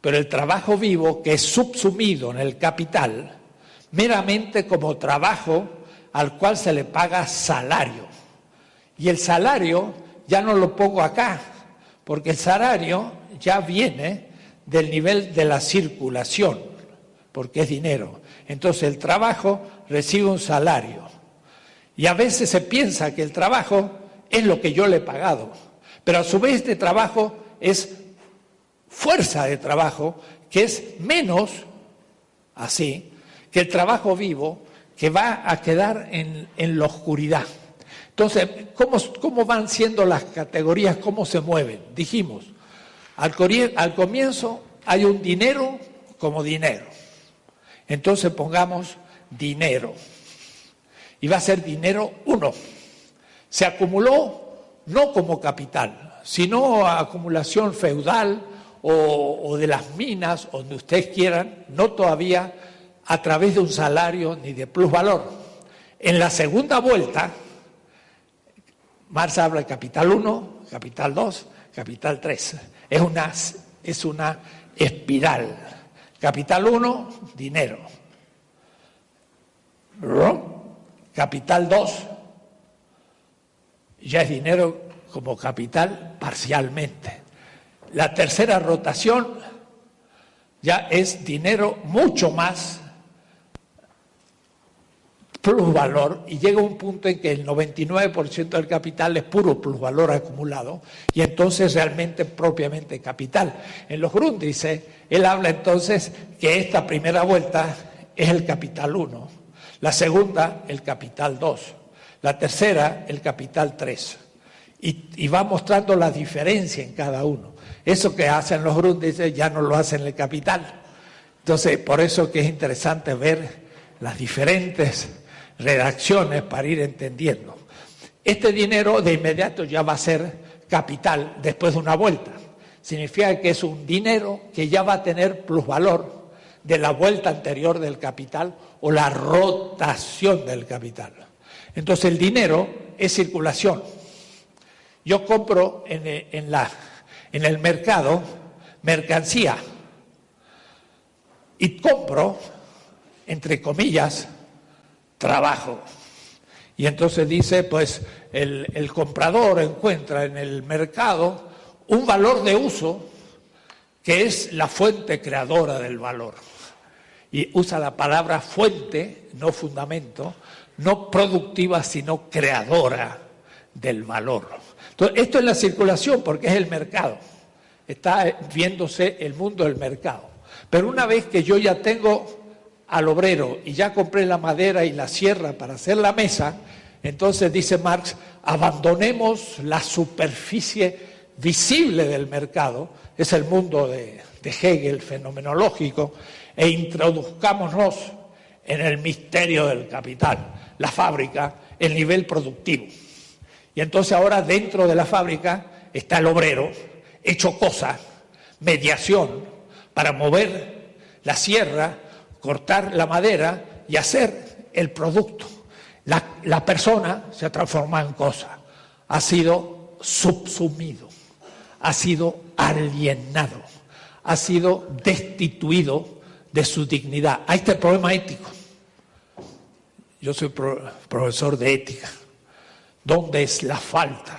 Pero el trabajo vivo que es subsumido en el capital meramente como trabajo al cual se le paga salario. Y el salario ya no lo pongo acá, porque el salario ya viene del nivel de la circulación, porque es dinero. Entonces el trabajo recibe un salario. Y a veces se piensa que el trabajo es lo que yo le he pagado, pero a su vez este trabajo es fuerza de trabajo que es menos así que el trabajo vivo que va a quedar en, la oscuridad. Entonces, ¿cómo, ¿cómo, van siendo las categorías? ¿Cómo se mueven? Dijimos, al comienzo hay un dinero como dinero. Entonces pongamos dinero. Y va a ser dinero uno. Se acumuló no como capital, sino acumulación feudal, o, de las minas, donde ustedes quieran, no todavía a través de un salario ni de plusvalor. En la segunda vuelta, Marx habla de capital 1, capital 2, capital 3. Es una, es una espiral. Capital 1, dinero. Capital 2, ya es dinero como capital parcialmente. La tercera rotación ya es dinero mucho más plusvalor y llega un punto en que el 99% del capital es puro plusvalor acumulado y entonces realmente propiamente capital. En los Grundrisse, él habla entonces que esta primera vuelta es el capital 1, la segunda el capital 2, la tercera el capital 3 y, va mostrando la diferencia en cada uno. Eso que hacen los Grundis ya no lo hacen en el capital. Entonces, por eso que es interesante ver las diferentes redacciones para ir entendiendo. Este dinero de inmediato ya va a ser capital después de una vuelta. significa que es un dinero que ya va a tener plusvalor de la vuelta anterior del capital o la rotación del capital. Entonces el dinero es circulación. Yo compro en, la, en el mercado mercancía y compro, entre comillas, trabajo. Y entonces dice, pues el, comprador encuentra en el mercado un valor de uso que es la fuente creadora del valor. Y usa la palabra fuente, no fundamento, no productiva, sino creadora del valor. Entonces, esto es la circulación porque es el mercado. Está viéndose el mundo del mercado. Pero una vez que yo ya tengo al obrero y ya compré la madera y la sierra para hacer la mesa, entonces dice Marx, abandonemos la superficie visible del mercado, es el mundo de, Hegel fenomenológico, e introduzcámonos en el misterio del capital, la fábrica, el nivel productivo. Y entonces ahora dentro de la fábrica está el obrero, hecho cosa, mediación, para mover la sierra, cortar la madera y hacer el producto. La, persona se ha transformado en cosa, ha sido subsumido, ha sido alienado, ha sido destituido de su dignidad. Hay este problema ético. Yo soy profesor de ética. ¿Dónde es la falta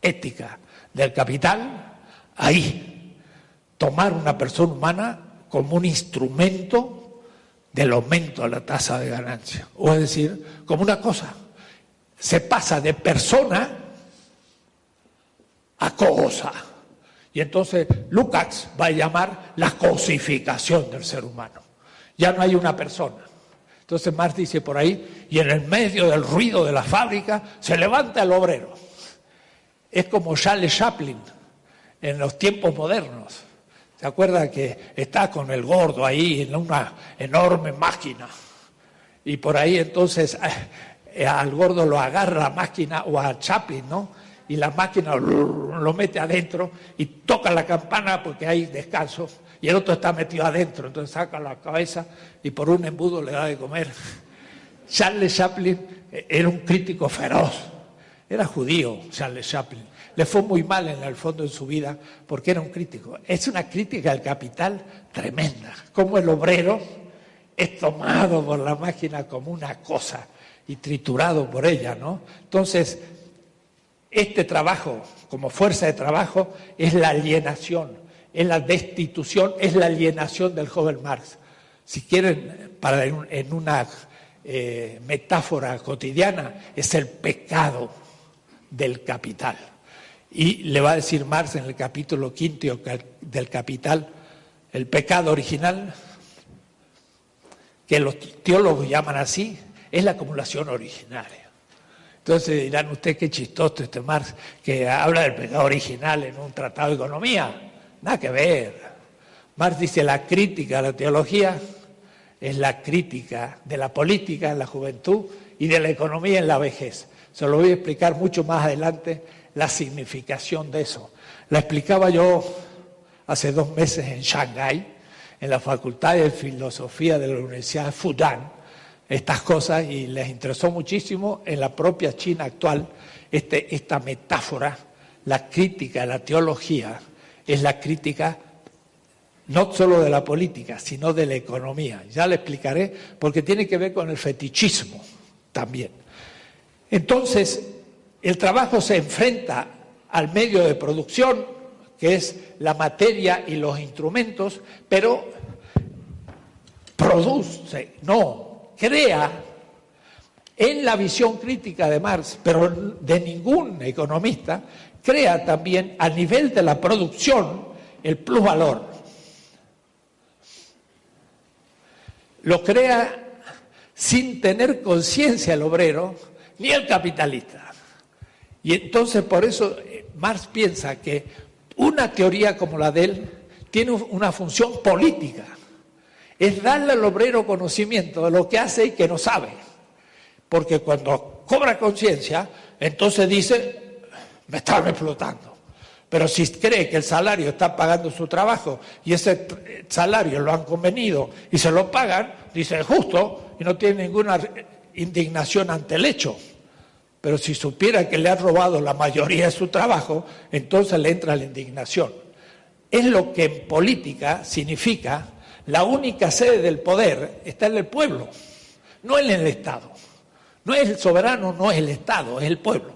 ética del capital? Ahí. Tomar una persona humana como un instrumento del aumento de la tasa de ganancia. O es decir, como una cosa, se pasa de persona a cosa. Y entonces Lukács va a llamar la cosificación del ser humano. Ya no hay una persona. Entonces Marx dice por ahí, y en el medio del ruido de la fábrica se levanta el obrero. Es como Charles Chaplin en los tiempos modernos. ¿Se acuerda que está con el gordo ahí en una enorme máquina? Y por ahí entonces eh, al gordo lo agarra la máquina o a Chaplin, ¿no? Y la máquina lo mete adentro y toca la campana porque hay descanso. Y el otro está metido adentro, entonces saca la cabeza y por un embudo le da de comer. Charles Chaplin eh, era un crítico feroz. Era judío, Charles Chaplin le fue muy mal en el fondo de su vida porque era un crítico. Es una crítica al capital tremenda, como el obrero es tomado por la máquina como una cosa y triturado por ella, ¿no? Entonces, este trabajo, como fuerza de trabajo, es la alienación, es la destitución, es la alienación del joven Marx. Si quieren, para en una eh, metáfora cotidiana, es el pecado del capital. Y le va a decir Marx en el capítulo quinto del Capital, el pecado original, que los teólogos llaman así, es la acumulación originaria. Entonces dirán usted qué chistoso este Marx que habla del pecado original en un tratado de economía. Nada que ver. Marx dice la crítica a la teología es la crítica de la política en la juventud y de la economía en la vejez. Se lo voy a explicar mucho más adelante la significación de eso. La explicaba yo hace dos meses en Shanghái, en la Facultad de Filosofía de la Universidad de Fudan, estas cosas y les interesó muchísimo en la propia China actual este, esta metáfora, la crítica la teología es la crítica no solo de la política, sino de la economía. Ya le explicaré porque tiene que ver con el fetichismo también. Entonces, el trabajo se enfrenta al medio de producción, que es la materia y los instrumentos, pero produce, no, crea en la visión crítica de Marx, pero de ningún economista, crea también a nivel de la producción el plusvalor. Lo crea sin tener conciencia el obrero ni el capitalista. Y entonces por eso eh, Marx piensa que una teoría como la de él tiene una función política. Es darle al obrero conocimiento de lo que hace y que no sabe. Porque cuando cobra conciencia, entonces dice, me están explotando. Pero si cree que el salario está pagando su trabajo y ese salario lo han convenido y se lo pagan, dice justo y no tiene ninguna indignación ante el hecho. Pero si supiera que le ha robado la mayoría de su trabajo, entonces le entra la indignación. Es lo que en política significa la única sede del poder está en el pueblo, no en el Estado. No es el soberano, no es el Estado, es el pueblo.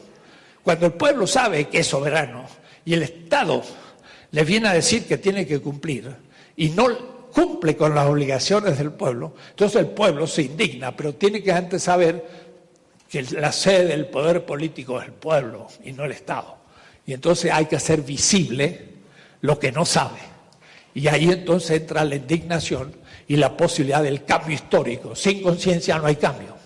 Cuando el pueblo sabe que es soberano y el Estado le viene a decir que tiene que cumplir y no cumple con las obligaciones del pueblo, entonces el pueblo se indigna, pero tiene que antes saber que la sede del poder político es el pueblo y no el Estado. Y entonces hay que hacer visible lo que no sabe. Y ahí entonces entra la indignación y la posibilidad del cambio histórico. Sin conciencia no hay cambio.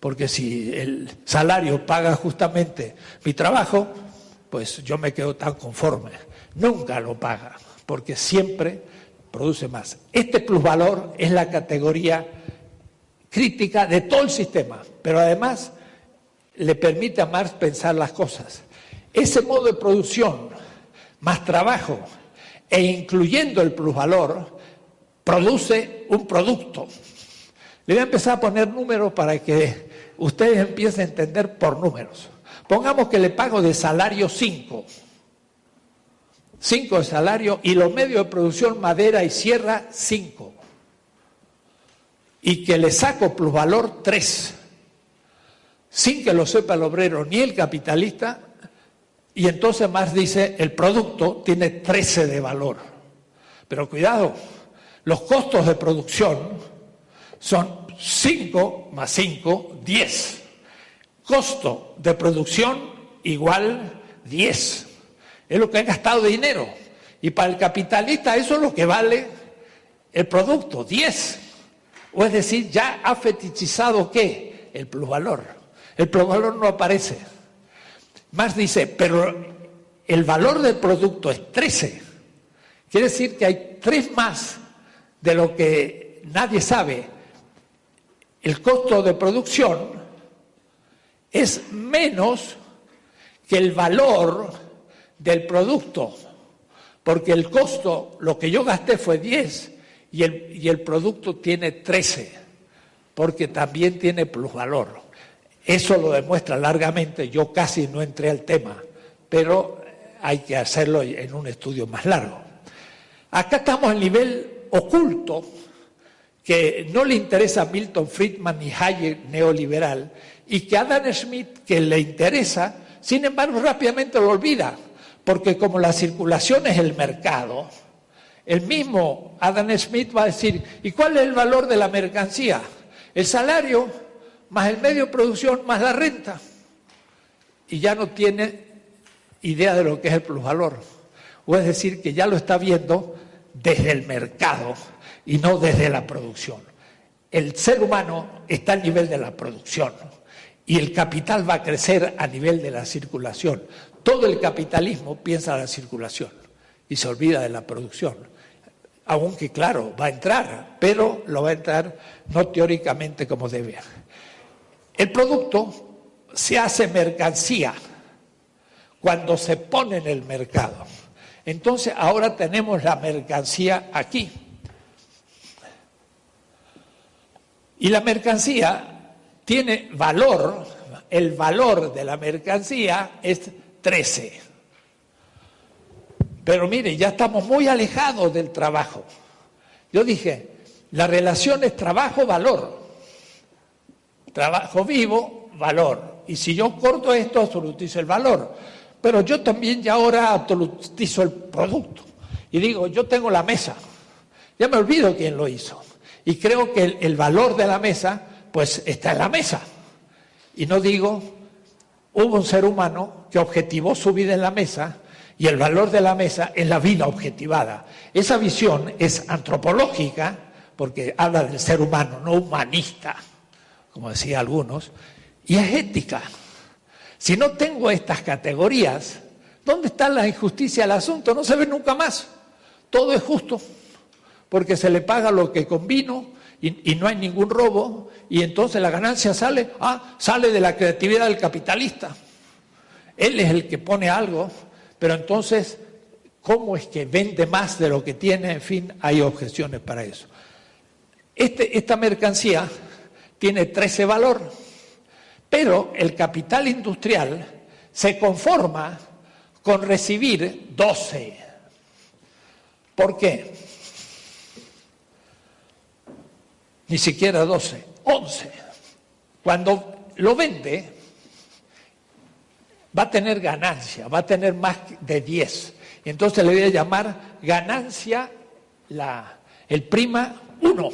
Porque si el salario paga justamente mi trabajo, pues yo me quedo tan conforme. Nunca lo paga, porque siempre produce más. Este plusvalor es la categoría crítica de todo el sistema, pero además le permite a Marx pensar las cosas. Ese modo de producción, más trabajo, e incluyendo el plusvalor, produce un producto. Le voy a empezar a poner números para que ustedes empiecen a entender por números. Pongamos que le pago de salario 5. 5 de salario y los medios de producción madera y sierra 5 y que le saco plusvalor 3, sin que lo sepa el obrero ni el capitalista, y entonces más dice, el producto tiene 13 de valor. Pero cuidado, los costos de producción son 5 más 5, 10. Costo de producción igual 10. Es lo que ha gastado dinero. Y para el capitalista eso es lo que vale el producto, 10. O es decir, ya ha fetichizado qué? El plusvalor. El plusvalor no aparece. Más dice, pero el valor del producto es 13. Quiere decir que hay tres más de lo que nadie sabe. El costo de producción es menos que el valor del producto, porque el costo, lo que yo gasté fue 10 y el, y el producto tiene 13, porque también tiene plusvalor. Eso lo demuestra largamente, yo casi no entré al tema, pero hay que hacerlo en un estudio más largo. Acá estamos al nivel oculto, que no le interesa a Milton Friedman ni Hayek neoliberal, y que Adam Smith, que le interesa, sin embargo rápidamente lo olvida, porque como la circulación es el mercado, el mismo Adam Smith va a decir, ¿y cuál es el valor de la mercancía? El salario más el medio de producción más la renta. Y ya no tiene idea de lo que es el plusvalor. O es decir, que ya lo está viendo desde el mercado y no desde la producción. El ser humano está al nivel de la producción y el capital va a crecer a nivel de la circulación. Todo el capitalismo piensa en la circulación y se olvida de la producción aunque claro, va a entrar, pero lo va a entrar no teóricamente como debe. El producto se hace mercancía cuando se pone en el mercado. Entonces ahora tenemos la mercancía aquí. Y la mercancía tiene valor, el valor de la mercancía es 13. Pero mire, ya estamos muy alejados del trabajo. Yo dije, la relación es trabajo-valor. Trabajo vivo, valor. Y si yo corto esto, absolutizo el valor. Pero yo también ya ahora absolutizo el producto. Y digo, yo tengo la mesa. Ya me olvido quién lo hizo. Y creo que el, el valor de la mesa, pues está en la mesa. Y no digo, hubo un ser humano que objetivó su vida en la mesa y el valor de la mesa es la vida objetivada. Esa visión es antropológica, porque habla del ser humano, no humanista, como decían algunos, y es ética. Si no tengo estas categorías, ¿dónde está la injusticia del asunto? No se ve nunca más. Todo es justo, porque se le paga lo que convino y, no hay ningún robo, y entonces la ganancia sale, ah, sale de la creatividad del capitalista. Él es el que pone algo pero entonces cómo es que vende más de lo que tiene, en fin, hay objeciones para eso. Este, esta mercancía tiene 13 valor, pero el capital industrial se conforma con recibir 12. ¿Por qué? Ni siquiera 12, 11. Cuando lo vende, va a tener ganancia, va a tener más de 10. Y entonces le voy a llamar ganancia la, el prima 1.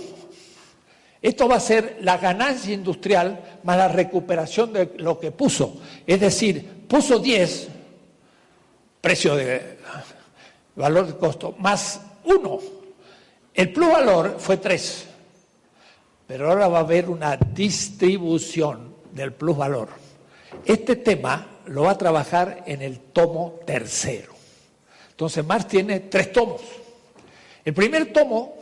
Esto va a ser la ganancia industrial más la recuperación de lo que puso. Es decir, puso 10, precio de valor de costo, más 1. El plusvalor fue 3. Pero ahora va a haber una distribución del plusvalor. Este tema lo va a trabajar en el tomo tercero. Entonces Marx tiene tres tomos. El primer tomo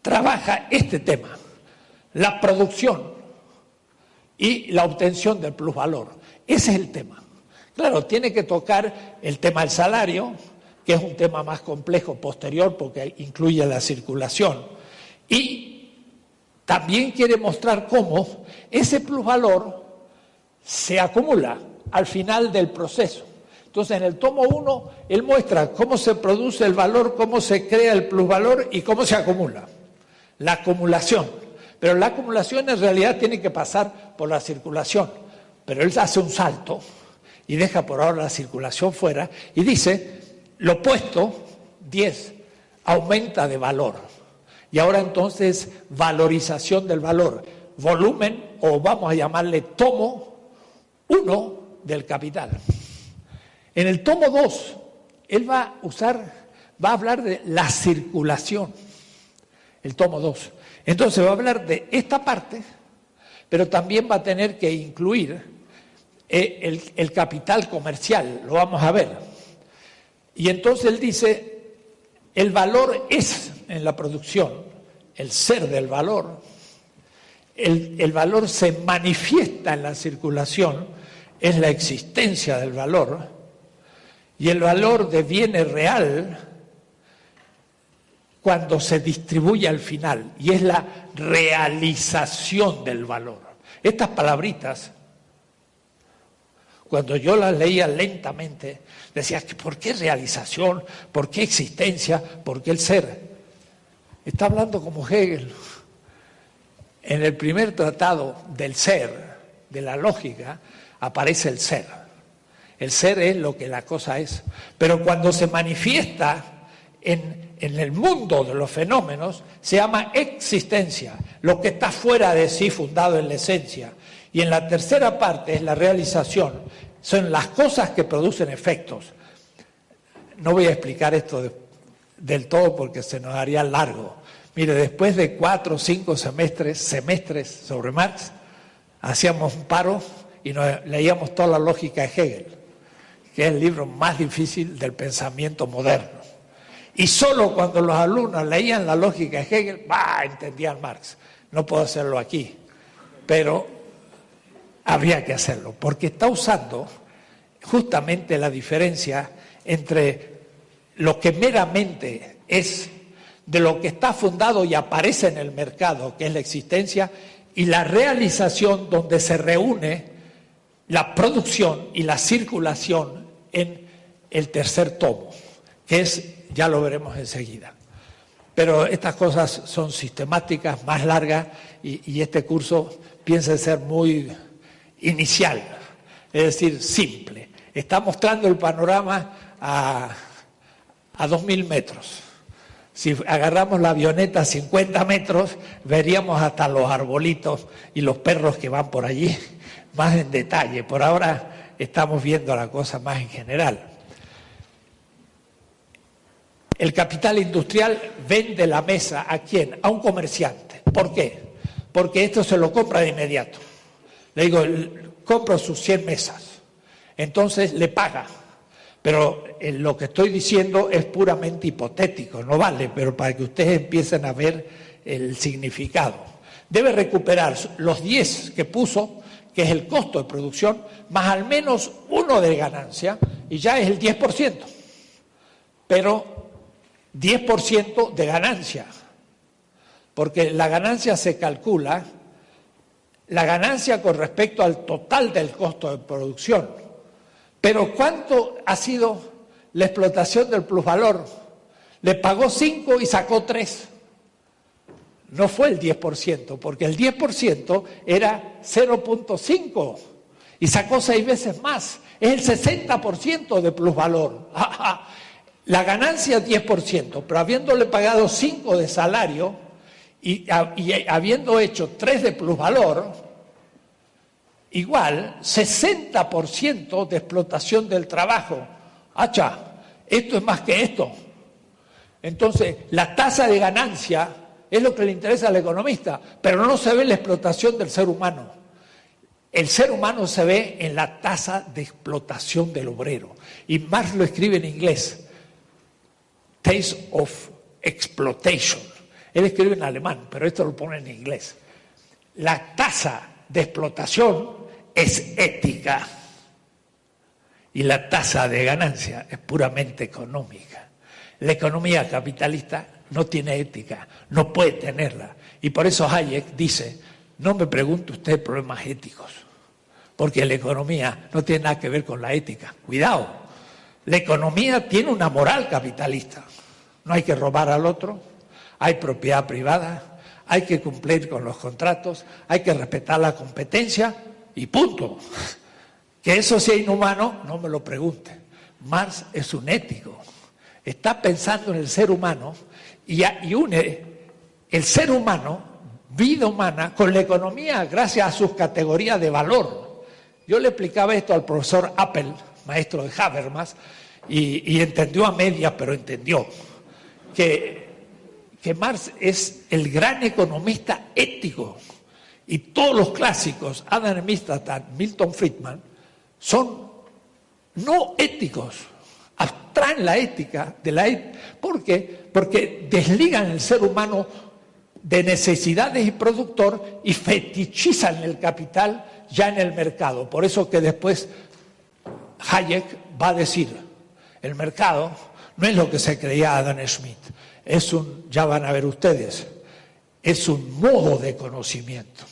trabaja este tema, la producción y la obtención del plusvalor. Ese es el tema. Claro, tiene que tocar el tema del salario, que es un tema más complejo posterior porque incluye la circulación. Y también quiere mostrar cómo ese plusvalor se acumula al final del proceso. Entonces, en el tomo 1, él muestra cómo se produce el valor, cómo se crea el plusvalor y cómo se acumula. La acumulación. Pero la acumulación en realidad tiene que pasar por la circulación. Pero él hace un salto y deja por ahora la circulación fuera y dice, lo opuesto, 10, aumenta de valor. Y ahora entonces, valorización del valor. Volumen, o vamos a llamarle tomo 1 del capital. En el tomo 2, él va a usar, va a hablar de la circulación, el tomo 2. Entonces va a hablar de esta parte, pero también va a tener que incluir eh, el, el capital comercial, lo vamos a ver. Y entonces él dice, el valor es en la producción, el ser del valor, el, valor se manifiesta en la circulación, es la existencia del valor, y el valor deviene real cuando se distribuye al final, y es la realización del valor. Estas palabritas, cuando yo las leía lentamente, decía, ¿por qué realización? ¿Por qué existencia? ¿Por qué el ser? Está hablando como Hegel. En el primer tratado del ser, de la lógica, aparece el ser. El ser es lo que la cosa es. Pero cuando se manifiesta en, el mundo de los fenómenos, se llama existencia, lo que está fuera de sí, fundado en la esencia. Y en la tercera parte es la realización, son las cosas que producen efectos. No voy a explicar esto del todo porque se nos haría largo. Mire, después de cuatro o cinco semestres, semestres sobre Marx, hacíamos un paro y leíamos toda la lógica de Hegel que es el libro más difícil del pensamiento moderno. Y solo cuando los alumnos leían la lógica de Hegel, ¡bah! entendían Marx. No puedo hacerlo aquí, pero habría que hacerlo, porque está usando justamente la diferencia entre lo que meramente es de lo que está fundado y aparece en el mercado, que es la existencia, y la realización donde se reúne la producción y la circulación en el tercer tomo, que es, ya lo veremos enseguida. Pero estas cosas son sistemáticas, más largas, y, este curso piensa ser muy inicial, es decir, simple. Está mostrando el panorama a, a 2.000 metros. Si agarramos la avioneta a 50 metros, veríamos hasta los arbolitos y los perros que van por allí, más en detalle. Por ahora estamos viendo la cosa más en general. El capital industrial vende la mesa a quién? A un comerciante. ¿Por qué? Porque esto se lo compra de inmediato. Le digo, compro sus 100 mesas. Entonces le paga. Pero eh, lo que estoy diciendo es puramente hipotético, no vale, pero para que ustedes empiecen a ver el significado. Debe recuperar los 10 que puso que es el costo de producción, más al menos uno de ganancia, y ya es el 10%. pero 10% de ganancia, porque la ganancia se calcula, la ganancia con respecto al total del costo de producción. Pero ¿cuánto ha sido la explotación del plusvalor? Le pagó 5 y sacó 3. No fue el 10%, porque el 10% era 0.5 y sacó seis veces más. Es el 60% de plusvalor. La ganancia es 10%, pero habiéndole pagado 5 de salario y, habiendo hecho 3 de plusvalor, igual 60% de explotación del trabajo. Hacha, esto es más que esto. Entonces, la tasa de ganancia es lo que le interesa al economista, pero no se ve la explotación del ser humano. El ser humano se ve en la tasa de explotación del obrero. Y Marx lo escribe en inglés. Taste of exploitation. Él escribe en alemán, pero esto lo pone en inglés. La tasa de explotación es ética y la tasa de ganancia es puramente económica. La economía capitalista no tiene ética, no puede tenerla. Y por eso Hayek dice, no me pregunte usted problemas éticos, porque la economía no tiene nada que ver con la ética. Cuidado, la economía tiene una moral capitalista. No hay que robar al otro, hay propiedad privada, hay que cumplir con los contratos, hay que respetar la competencia y punto. Que eso sea inhumano, no me lo pregunte. Marx es un ético. Está pensando en el ser humano y, une el ser humano, vida humana, con la economía gracias a sus categorías de valor. Yo le explicaba esto al profesor Appel, maestro de Habermas, y, entendió a medias, pero entendió que, que Marx es el gran economista ético. Y todos los clásicos, Adam Smith, Milton Friedman, son no éticos, abstraen la ética de la ¿Por qué? Porque desligan el ser humano de necesidades y productor y fetichizan el capital ya en el mercado. Por eso que después Hayek va a decir, el mercado no es lo que se creía Adam Smith, es un, ya van a ver ustedes, es un modo de conocimiento,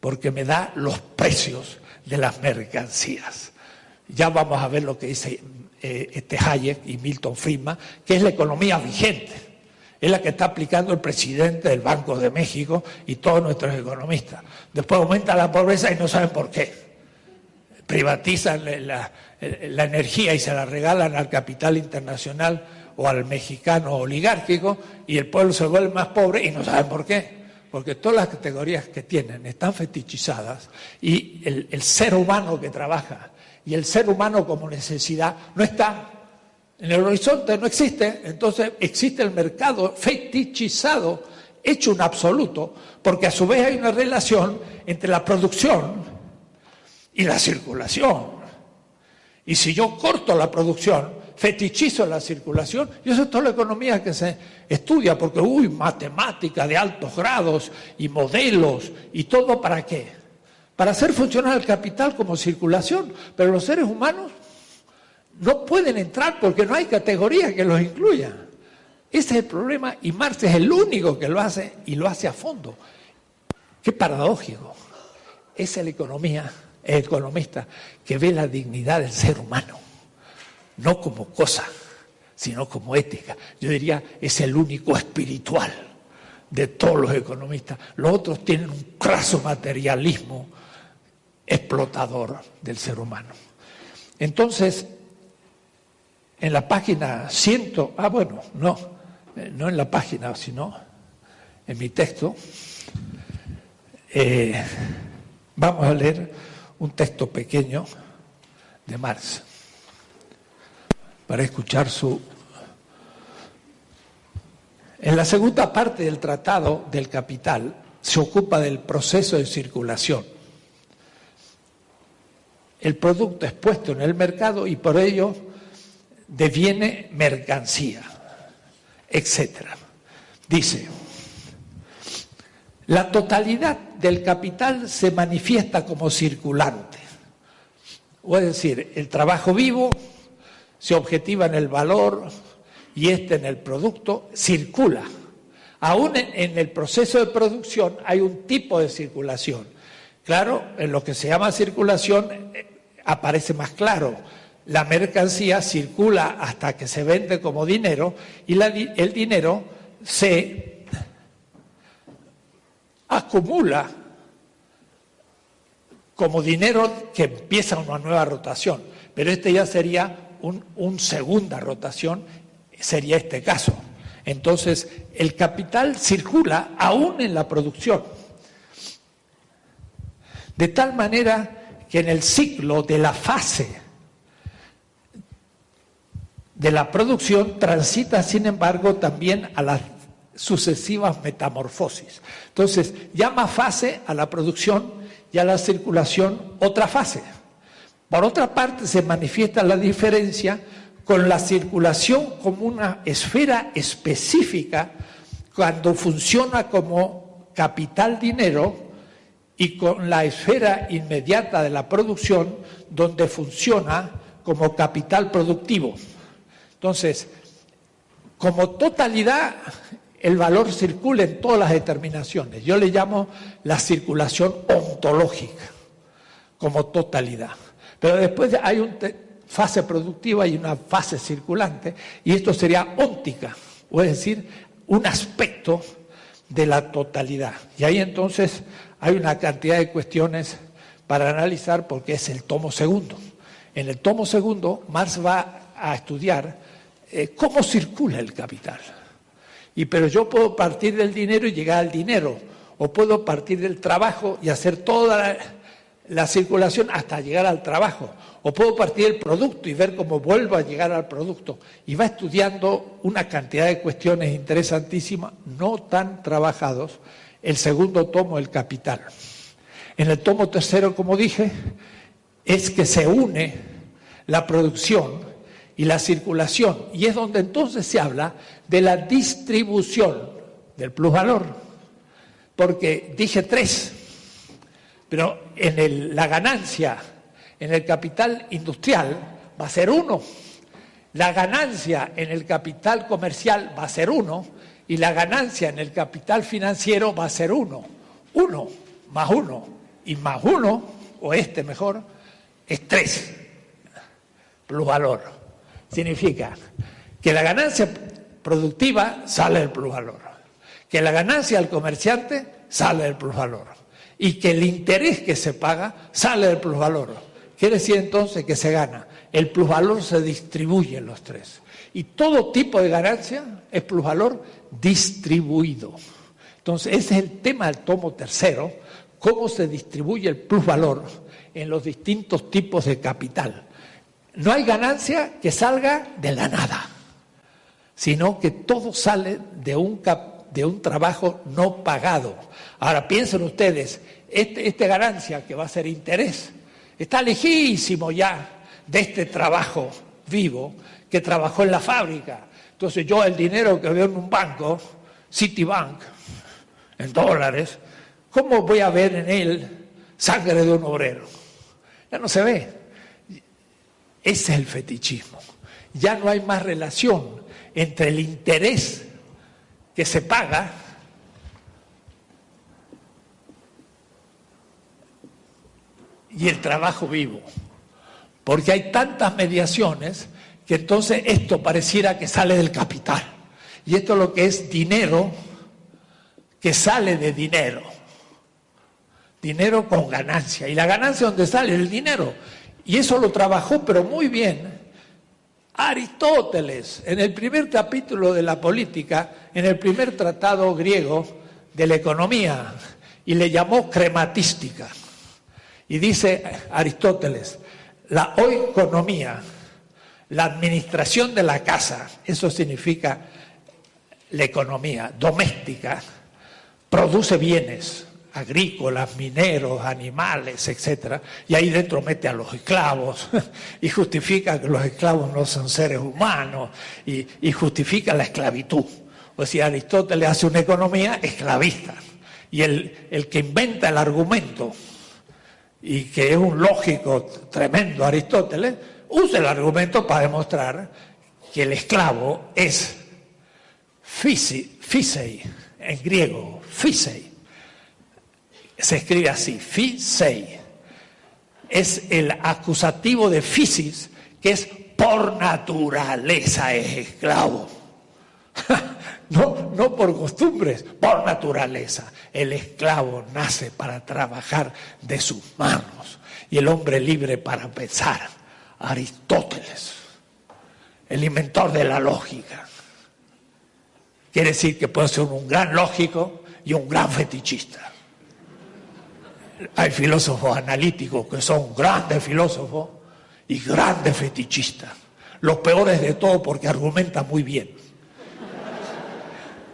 porque me da los precios de las mercancías. Ya vamos a ver lo que dice eh, este Hayek y Milton Friedman, que es la economía vigente. Es la que está aplicando el presidente del Banco de México y todos nuestros economistas. Después aumenta la pobreza y no saben por qué. Privatizan la, la energía y se la regalan al capital internacional o al mexicano oligárquico y el pueblo se vuelve más pobre y no saben por qué. Porque todas las categorías que tienen están fetichizadas y el, ser humano que trabaja y el ser humano como necesidad no está en el horizonte, no existe. Entonces existe el mercado fetichizado, hecho un absoluto, porque a su vez hay una relación entre la producción y la circulación. Y si yo corto la producción, fetichizo la circulación, y eso es toda la economía que se estudia, porque, uy, matemática de altos grados y modelos y todo para qué para hacer funcionar el capital como circulación, pero los seres humanos no pueden entrar porque no hay categoría que los incluya. Ese es el problema y Marx es el único que lo hace y lo hace a fondo. Qué paradójico. Es la economía, el economista que ve la dignidad del ser humano, no como cosa, sino como ética. Yo diría, es el único espiritual de todos los economistas. Los otros tienen un craso materialismo explotador del ser humano. Entonces, en la página 100, ah bueno, no, eh, no en la página, sino en mi texto, eh, vamos a leer un texto pequeño de Marx para escuchar su... En la segunda parte del Tratado del Capital se ocupa del proceso de circulación el producto es puesto en el mercado y por ello deviene mercancía, etc. Dice, la totalidad del capital se manifiesta como circulante, o es decir, el trabajo vivo se objetiva en el valor y este en el producto circula. Aún en el proceso de producción hay un tipo de circulación. Claro, en lo que se llama circulación eh, aparece más claro. La mercancía circula hasta que se vende como dinero y el dinero se acumula como dinero que empieza una nueva rotación. Pero este ya sería un, segunda rotación, sería este caso. Entonces, el capital circula aún en la producción. De tal manera que en el ciclo de la fase de la producción transita, sin embargo, también a las sucesivas metamorfosis. Entonces, llama fase a la producción y a la circulación otra fase. Por otra parte, se manifiesta la diferencia con la circulación como una esfera específica cuando funciona como capital dinero y con la esfera inmediata de la producción donde funciona como capital productivo. Entonces, como totalidad, el valor circula en todas las determinaciones. Yo le llamo la circulación ontológica, como totalidad. Pero después hay una fase productiva y una fase circulante, y esto sería óntica, o es decir, un aspecto de la totalidad. Y ahí entonces hay una cantidad de cuestiones para analizar porque es el tomo segundo. En el tomo segundo, Marx va a estudiar eh, cómo circula el capital. Y pero yo puedo partir del dinero y llegar al dinero, o puedo partir del trabajo y hacer toda la, circulación hasta llegar al trabajo, o puedo partir del producto y ver cómo vuelvo a llegar al producto. Y va estudiando una cantidad de cuestiones interesantísimas, no tan trabajados, el segundo tomo, el capital. En el tomo tercero, como dije, es que se une la producción y la circulación. Y es donde entonces se habla de la distribución del plusvalor. Porque dije tres, pero en la ganancia, en el capital industrial, va a ser uno. La ganancia en el capital comercial va a ser uno. Y la ganancia en el capital financiero va a ser uno. Uno más uno y más uno, o este mejor, es tres. Plusvalor significa que la ganancia productiva sale del plusvalor, que la ganancia al comerciante sale del plusvalor y que el interés que se paga sale del plusvalor. Quiere decir entonces que se gana. El plusvalor se distribuye en los tres. Y todo tipo de ganancia es plusvalor distribuido. Entonces, ese es el tema del tomo tercero, cómo se distribuye el plusvalor en los distintos tipos de capital. No hay ganancia que salga de la nada, sino que todo sale de un, de un trabajo no pagado. Ahora piensen ustedes, este, esta ganancia que va a ser interés, está lejísimo ya de este trabajo vivo que trabajó en la fábrica. Entonces yo el dinero que veo en un banco, Citibank, en dólares, ¿cómo voy a ver en él sangre de un obrero? Ya no se ve. Ese es el fetichismo. Ya no hay más relación entre el interés que se paga y el trabajo vivo. Porque hay tantas mediaciones que entonces esto pareciera que sale del capital. Y esto es lo que es dinero que sale de dinero. Dinero con ganancia. ¿Y la ganancia dónde sale? El dinero. Y eso lo trabajó, pero muy bien, Aristóteles, en el primer capítulo de la política, en el primer tratado griego de la economía, y le llamó crematística. Y dice Aristóteles, la oeconomía, la administración de la casa, eso significa la economía doméstica, produce bienes, agrícolas, mineros, animales, etcétera, y ahí dentro mete a los esclavos y justifica que los esclavos no son seres humanos y, justifica la esclavitud. O sea, Aristóteles hace una economía esclavista y el, el que inventa el argumento y que es un lógico tremendo Aristóteles, usa el argumento para demostrar que el esclavo es fisei, en griego, fisei. Se escribe así, fisei. Es el acusativo de fisis, que es por naturaleza es esclavo. No, no por costumbres, por naturaleza. El esclavo nace para trabajar de sus manos y el hombre libre para pensar. Aristóteles, el inventor de la lógica. Quiere decir que puede ser un gran lógico y un gran fetichista. Hay filósofos analíticos que son grandes filósofos y grandes fetichistas. Los peores de todo porque argumentan muy bien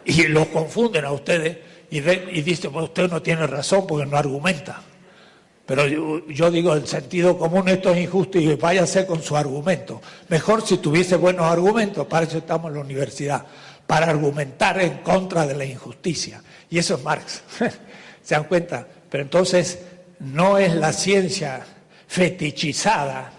y los confunden a ustedes y, y dicen, usted no tiene razón porque no argumenta. Pero yo, digo, el sentido común esto es injusto y váyase con su argumento. Mejor si tuviese buenos argumentos, para eso estamos en la universidad, para argumentar en contra de la injusticia. Y eso es Marx. ¿Se dan cuenta? Pero entonces no es la ciencia fetichizada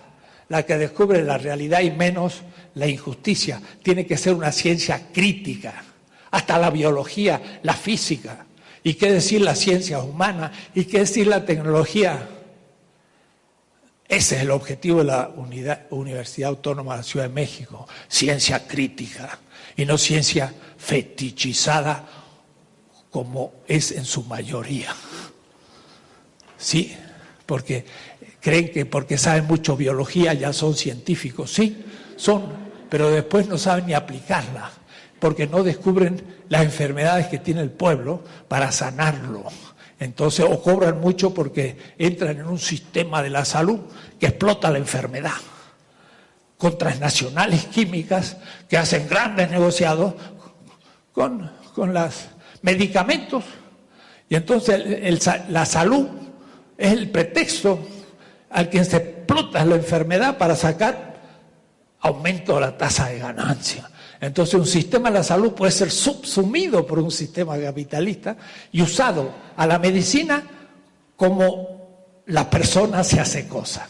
la que descubre la realidad y menos la injusticia. Tiene que ser una ciencia crítica hasta la biología, la física, y qué decir la ciencia humana, y qué decir la tecnología. Ese es el objetivo de la Universidad Autónoma de la Ciudad de México, ciencia crítica y no ciencia fetichizada como es en su mayoría. Sí, porque creen que porque saben mucho biología ya son científicos, sí, son, pero después no saben ni aplicarla porque no descubren las enfermedades que tiene el pueblo para sanarlo. Entonces, o cobran mucho porque entran en un sistema de la salud que explota la enfermedad, con transnacionales químicas que hacen grandes negociados con, los medicamentos. Y entonces la salud es el pretexto al que se explota la enfermedad para sacar aumento de la tasa de ganancia. Entonces un sistema de la salud puede ser subsumido por un sistema capitalista y usado a la medicina como la persona se hace cosa.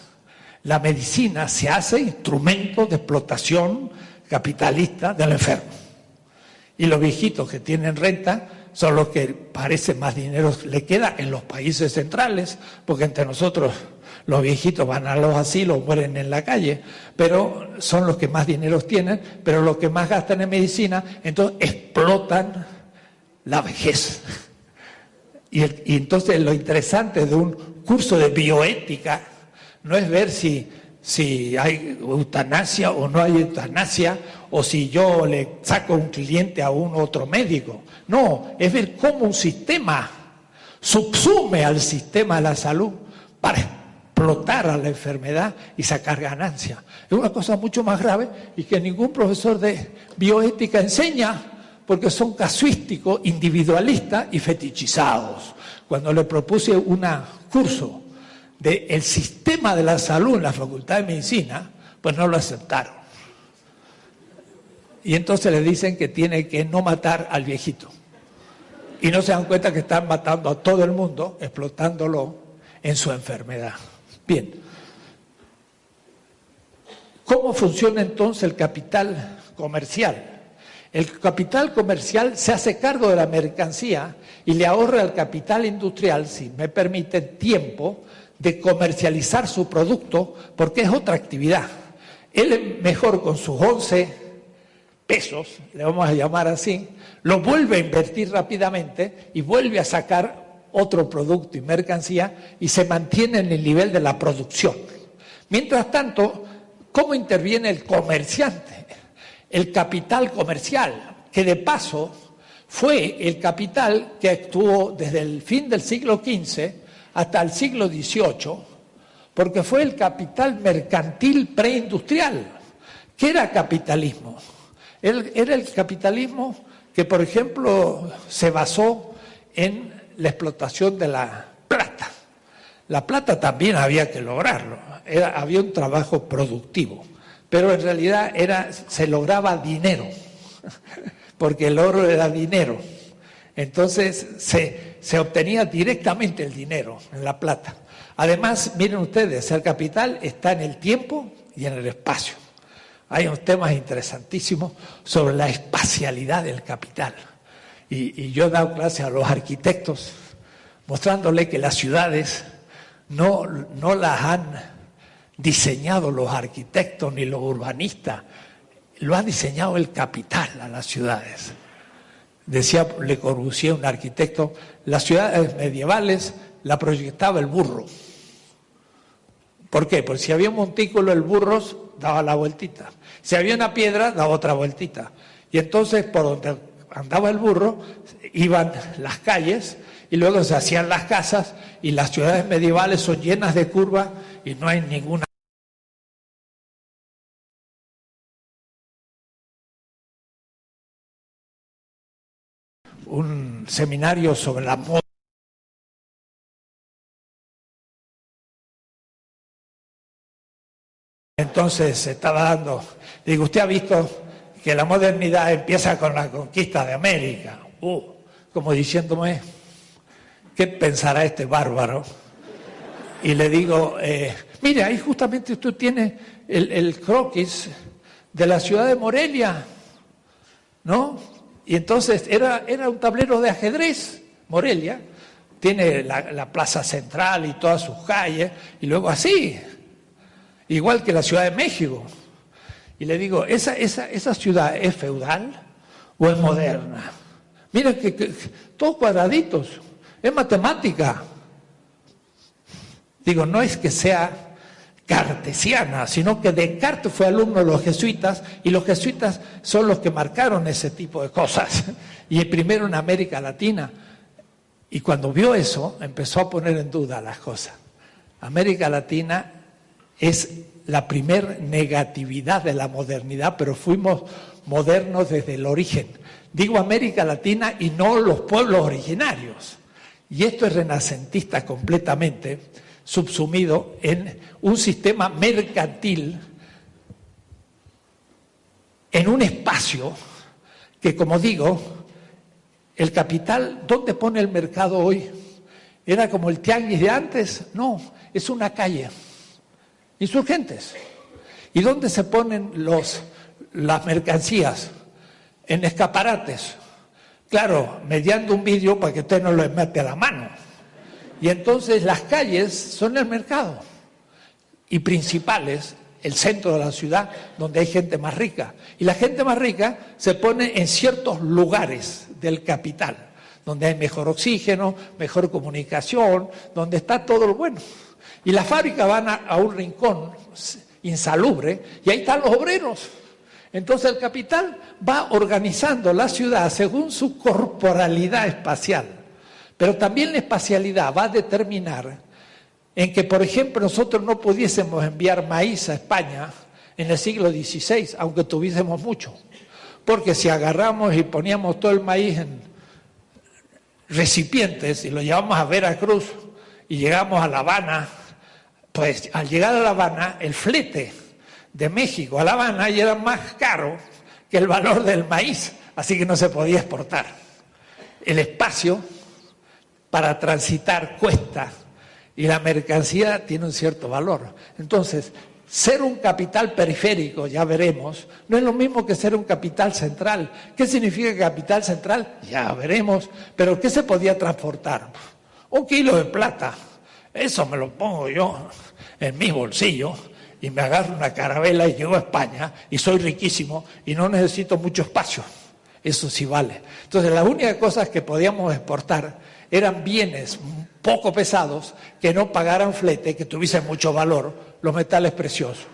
La medicina se hace instrumento de explotación capitalista del enfermo. Y los viejitos que tienen renta son los que parece más dinero le queda en los países centrales, porque entre nosotros los viejitos van a los asilos, mueren en la calle, pero son los que más dinero tienen, pero los que más gastan en medicina, entonces explotan la vejez. Y, entonces lo interesante de un curso de bioética no es ver si, si hay eutanasia o no hay eutanasia, o si yo le saco un cliente a un otro médico. No, es ver cómo un sistema subsume al sistema de la salud para explotar a la enfermedad y sacar ganancia. Es una cosa mucho más grave y que ningún profesor de bioética enseña porque son casuísticos, individualistas y fetichizados. Cuando le propuse un curso del sistema de la salud en la Facultad de Medicina, pues no lo aceptaron. Y entonces le dicen que tiene que no matar al viejito. Y no se dan cuenta que están matando a todo el mundo, explotándolo en su enfermedad. Bien. ¿Cómo funciona entonces el capital comercial? El capital comercial se hace cargo de la mercancía y le ahorra al capital industrial, si me permite, tiempo de comercializar su producto porque es otra actividad. Él es mejor con sus 11 pesos, le vamos a llamar así, lo vuelve a invertir rápidamente y vuelve a sacar otro producto y mercancía y se mantiene en el nivel de la producción. Mientras tanto, ¿cómo interviene el comerciante? El capital comercial, que de paso fue el capital que actuó desde el fin del siglo XV hasta el siglo XVIII, porque fue el capital mercantil preindustrial. ¿Qué era capitalismo? Era el capitalismo que, por ejemplo, se basó en la explotación de la plata. La plata también había que lograrlo, había un trabajo productivo, pero en realidad era, se lograba dinero, porque el oro era dinero. Entonces se, se obtenía directamente el dinero en la plata. Además, miren ustedes, el capital está en el tiempo y en el espacio. Hay unos temas interesantísimos sobre la espacialidad del capital. Y, yo he dado clases a los arquitectos mostrándole que las ciudades no, no las han diseñado los arquitectos ni los urbanistas, lo ha diseñado el capital a las ciudades. Decía Le Corbusier, un arquitecto, las ciudades medievales la proyectaba el burro. ¿Por qué? Porque si había un montículo, el burro daba la vueltita. Si había una piedra, daba otra vueltita. Y entonces, por donde andaba el burro, iban las calles y luego se hacían las casas y las ciudades medievales son llenas de curvas y no hay ninguna un seminario sobre la moda. Entonces se estaba dando, digo, usted ha visto que la modernidad empieza con la conquista de América, uh, como diciéndome, ¿qué pensará este bárbaro? Y le digo, eh, mire, ahí justamente usted tiene el, croquis de la ciudad de Morelia, ¿no? Y entonces era, era un tablero de ajedrez, Morelia, tiene la, plaza central y todas sus calles, y luego así, igual que la Ciudad de México. Y le digo, ¿esa, esa, esa ciudad es feudal o es moderna? Mira que, que todos cuadraditos, es matemática. Digo, no es que sea cartesiana, sino que Descartes fue alumno de los jesuitas y los jesuitas son los que marcaron ese tipo de cosas. Y primero en América Latina. Y cuando vio eso, empezó a poner en duda las cosas. América Latina es la primer negatividad de la modernidad, pero fuimos modernos desde el origen. Digo América Latina y no los pueblos originarios. Y esto es renacentista completamente subsumido en un sistema mercantil, en un espacio que, como digo, el capital, ¿dónde pone el mercado hoy? ¿Era como el tianguis de antes? No, es una calle. Insurgentes. ¿Y dónde se ponen los, las mercancías? En escaparates. Claro, mediando un vídeo para que usted no lo mete a la mano. Y entonces las calles son el mercado y principales, el centro de la ciudad, donde hay gente más rica. Y la gente más rica se pone en ciertos lugares del capital, donde hay mejor oxígeno, mejor comunicación, donde está todo lo bueno. Y las fábricas van a, un rincón insalubre y ahí están los obreros. Entonces el capital va organizando la ciudad según su corporalidad espacial. Pero también la espacialidad va a determinar en que, por ejemplo, nosotros no pudiésemos enviar maíz a España en el siglo XVI, aunque tuviésemos mucho. Porque si agarramos y poníamos todo el maíz en recipientes y lo llevamos a Veracruz y llegamos a La Habana, pues al llegar a La Habana, el flete de México a La Habana ya era más caro que el valor del maíz, así que no se podía exportar. El espacio para transitar cuesta y la mercancía tiene un cierto valor. Entonces, ser un capital periférico, ya veremos, no es lo mismo que ser un capital central. ¿Qué significa capital central? Ya veremos. Pero ¿qué se podía transportar? Un kilo de plata. Eso me lo pongo yo en mi bolsillo y me agarro una carabela y llego a España y soy riquísimo y no necesito mucho espacio. Eso sí vale. Entonces, las únicas cosas que podíamos exportar eran bienes poco pesados que no pagaran flete, que tuviesen mucho valor, los metales preciosos.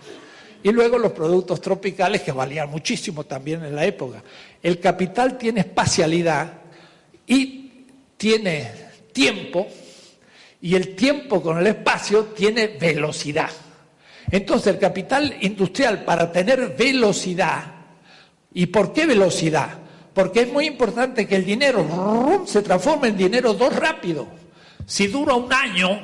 Y luego los productos tropicales que valían muchísimo también en la época. El capital tiene espacialidad y tiene tiempo, y el tiempo con el espacio tiene velocidad. Entonces el capital industrial para tener velocidad, ¿y por qué velocidad? porque es muy importante que el dinero se transforme en dinero dos rápido. Si dura un año,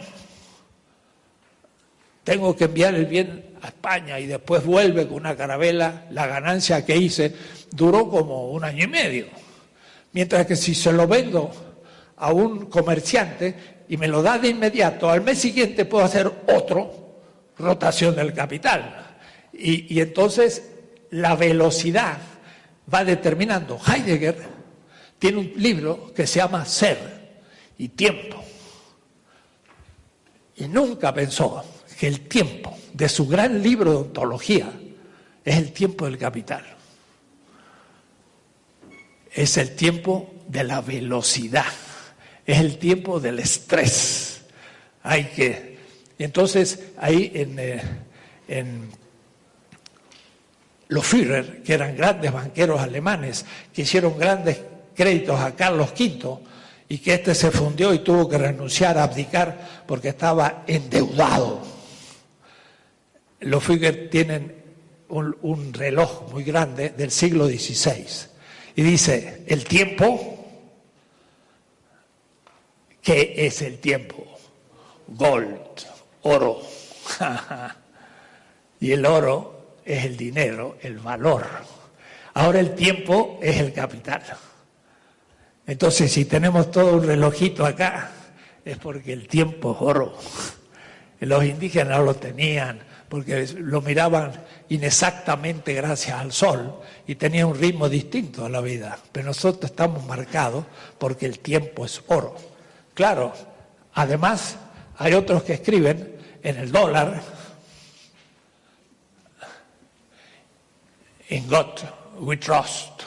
tengo que enviar el bien a España y después vuelve con una carabela, la ganancia que hice duró como un año y medio. Mientras que si se lo vendo a un comerciante y me lo da de inmediato, al mes siguiente puedo hacer otro rotación del capital. Y, y entonces la velocidad va determinando. Heidegger tiene un libro que se llama Ser y Tiempo. Y nunca pensó que el tiempo de su gran libro de ontología es el tiempo del capital. Es el tiempo de la velocidad. Es el tiempo del estrés. Hay que. Entonces, ahí en, eh, en los Führer, que eran grandes banqueros alemanes, que hicieron grandes créditos a Carlos V y que éste se fundió y tuvo que renunciar, a abdicar, porque estaba endeudado. Los Führer tienen un reloj muy grande del siglo XVI y dice, el tiempo, ¿qué es el tiempo? Gold, oro. y el oro es el dinero, el valor. Ahora el tiempo es el capital. Entonces, si tenemos todo un relojito acá, es porque el tiempo es oro. Los indígenas lo tenían, porque lo miraban inexactamente gracias al sol y tenía un ritmo distinto a la vida. Pero nosotros estamos marcados porque el tiempo es oro. Claro, además hay otros que escriben en el dólar, In God we trust.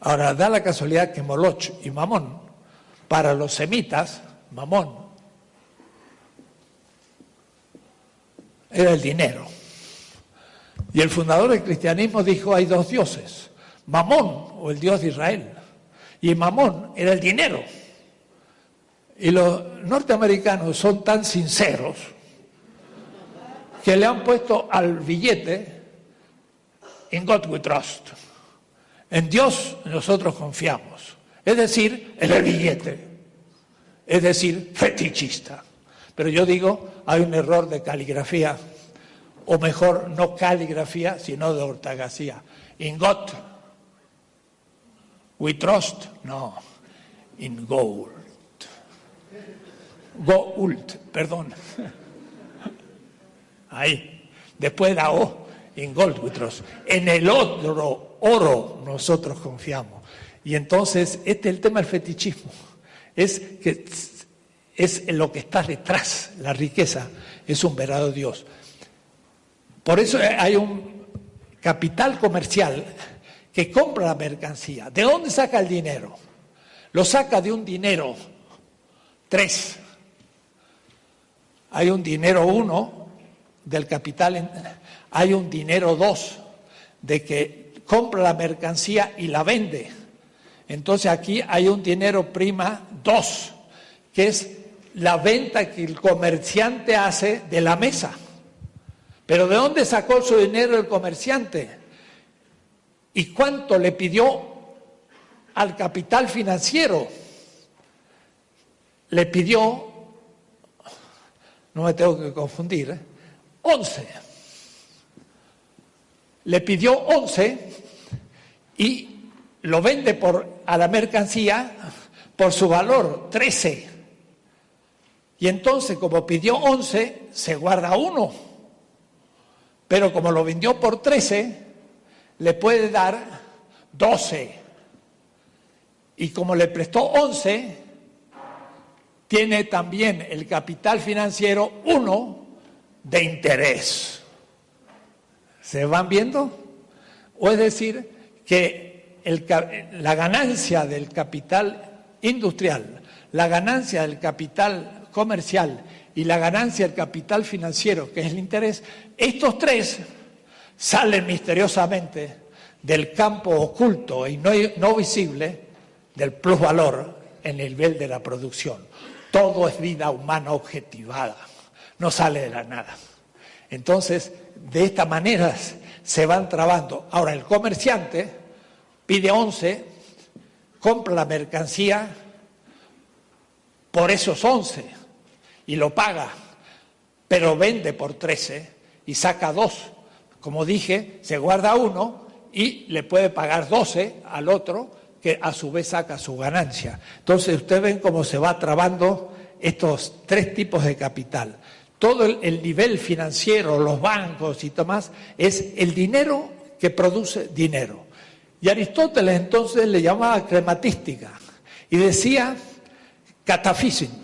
Ahora, da la casualidad que Moloch y Mamón, para los semitas, Mamón era el dinero. Y el fundador del cristianismo dijo, hay dos dioses, Mamón o el Dios de Israel. Y Mamón era el dinero. Y los norteamericanos son tan sinceros que le han puesto al billete In God we trust. En Dios nosotros confiamos. Es decir, en el billete. Es decir, fetichista. Pero yo digo, hay un error de caligrafía, o mejor, no caligrafía, sino de ortografía. In God we trust, no, in gold. Gold, perdón. Ahí. Después da O en Goldwitros. En el otro oro nosotros confiamos. Y entonces, este es el tema del fetichismo. Es que es lo que está detrás, la riqueza, es un verdadero Dios. Por eso hay un capital comercial que compra la mercancía. ¿De dónde saca el dinero? Lo saca de un dinero tres. Hay un dinero uno del capital hay un dinero dos, de que compra la mercancía y la vende. Entonces aquí hay un dinero prima dos, que es la venta que el comerciante hace de la mesa. Pero ¿de dónde sacó su dinero el comerciante? ¿Y cuánto le pidió al capital financiero? Le pidió, no me tengo que confundir, ¿eh? 11 le pidió 11 y lo vende por, a la mercancía por su valor 13. Y entonces, como pidió 11, se guarda uno. Pero como lo vendió por 13, le puede dar 12. Y como le prestó 11, tiene también el capital financiero 1 de interés. ¿Se van viendo? O es decir, que la ganancia del capital industrial, la ganancia del capital comercial y la ganancia del capital financiero, que es el interés, estos tres salen misteriosamente del campo oculto y no, no visible del plusvalor en el nivel de la producción. Todo es vida humana objetivada, no sale de la nada. Entonces, de esta manera se van trabando. Ahora, el comerciante pide 11, compra la mercancía por esos 11 y lo paga, pero vende por 13 y saca 2. Como dije, se guarda uno y le puede pagar 12 al otro que a su vez saca su ganancia. Entonces ustedes ven cómo se va trabando estos tres tipos de capital. todo el, nivel financiero, los bancos y demás, es el dinero que produce dinero. Y Aristóteles entonces le llamaba crematística y decía catafísin,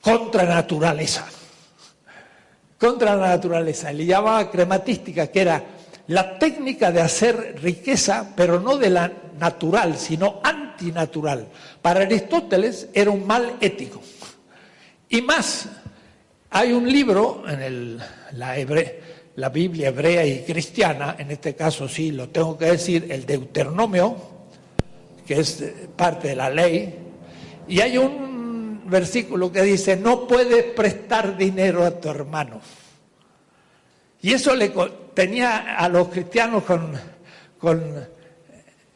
contra naturaleza. Contra la naturaleza. Le llamaba crematística, que era la técnica de hacer riqueza, pero no de la natural, sino antinatural. Para Aristóteles era un mal ético. Y más, hay un libro en la, la Biblia hebrea y cristiana, en este caso sí lo tengo que decir, el Deuteronomio, que es parte de la ley, y hay un versículo que dice, no puedes prestar dinero a tu hermano. Y eso le tenía a los cristianos con,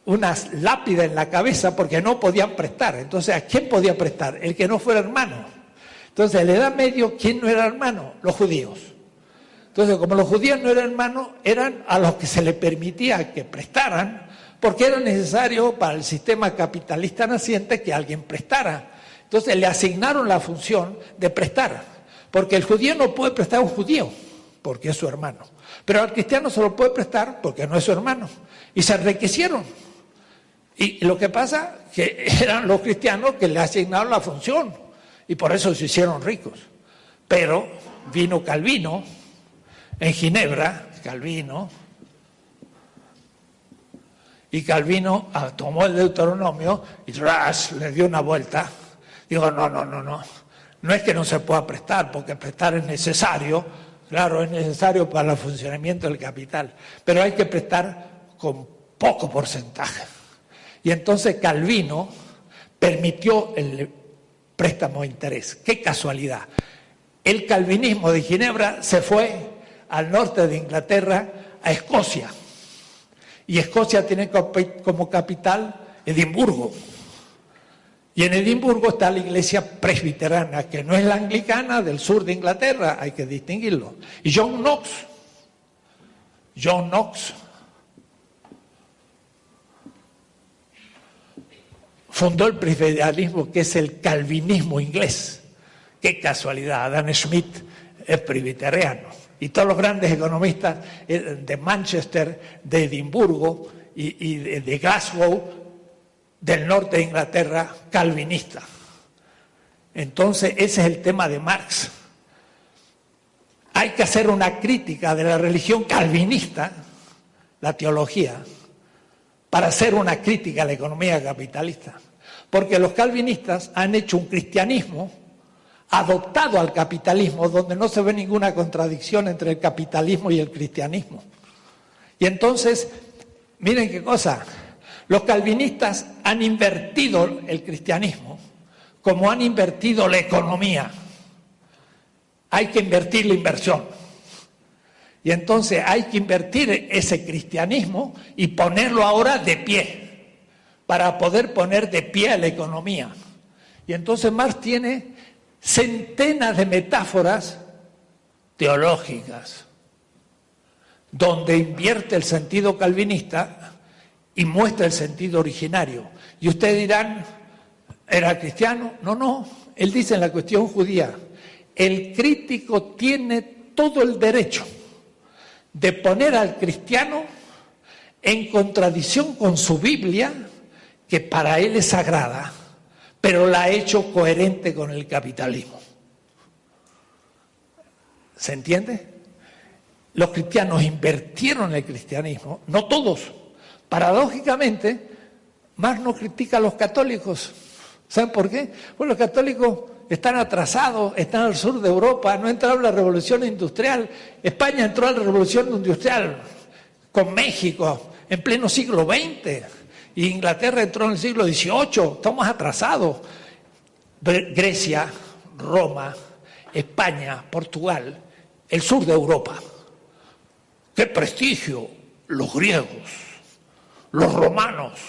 unas lápidas en la cabeza porque no podían prestar. Entonces, ¿a quién podía prestar? El que no fuera hermano. Entonces, en la Edad Media, ¿quién no era hermano? Los judíos. Entonces, como los judíos no eran hermanos, eran a los que se les permitía que prestaran, porque era necesario para el sistema capitalista naciente que alguien prestara. Entonces, le asignaron la función de prestar, porque el judío no puede prestar a un judío, porque es su hermano. Pero al cristiano se lo puede prestar porque no es su hermano. Y se enriquecieron. Y lo que pasa que eran los cristianos que le asignaron la función y por eso se hicieron ricos. Pero vino Calvino en Ginebra, Calvino, y Calvino ah, tomó el Deuteronomio y ras, le dio una vuelta. Digo, no, no, no, no. No es que no se pueda prestar, porque prestar es necesario, claro, es necesario para el funcionamiento del capital, pero hay que prestar con poco porcentaje. Y entonces Calvino permitió el préstamo de interés. Qué casualidad. El calvinismo de Ginebra se fue al norte de Inglaterra, a Escocia. Y Escocia tiene como capital Edimburgo. Y en Edimburgo está la iglesia presbiterana, que no es la anglicana del sur de Inglaterra, hay que distinguirlo. Y John Knox, John Knox fundó el presbiterianismo, que es el calvinismo inglés. Qué casualidad, Adam Smith es presbiteriano. Y todos los grandes economistas eh, de Manchester, de Edimburgo y, de Glasgow, del norte de Inglaterra, calvinistas. Entonces, ese es el tema de Marx. Hay que hacer una crítica de la religión calvinista, la teología, para hacer una crítica a la economía capitalista. Porque los calvinistas han hecho un cristianismo adoptado al capitalismo, donde no se ve ninguna contradicción entre el capitalismo y el cristianismo. Y entonces, miren qué cosa, los calvinistas han invertido el cristianismo como han invertido la economía. Hay que invertir la inversión. Y entonces hay que invertir ese cristianismo y ponerlo ahora de pie, para poder poner de pie a la economía. Y entonces Marx tiene centenas de metáforas teológicas, donde invierte el sentido calvinista y muestra el sentido originario. Y ustedes dirán, ¿era cristiano? No, no. Él dice en la cuestión judía, el crítico tiene todo el derecho de poner al cristiano en contradicción con su Biblia, que para él es sagrada, pero la ha hecho coherente con el capitalismo. ¿Se entiende? Los cristianos invirtieron en el cristianismo, no todos. Paradójicamente, más no critica a los católicos. ¿Saben por qué? Pues los católicos están atrasados, están al sur de Europa, no entraron la revolución industrial. España entró a la revolución industrial con México en pleno siglo XX. Y Inglaterra entró en el siglo XVIII, estamos atrasados. Grecia, Roma, España, Portugal, el sur de Europa. ¡Qué prestigio! Los griegos, los romanos,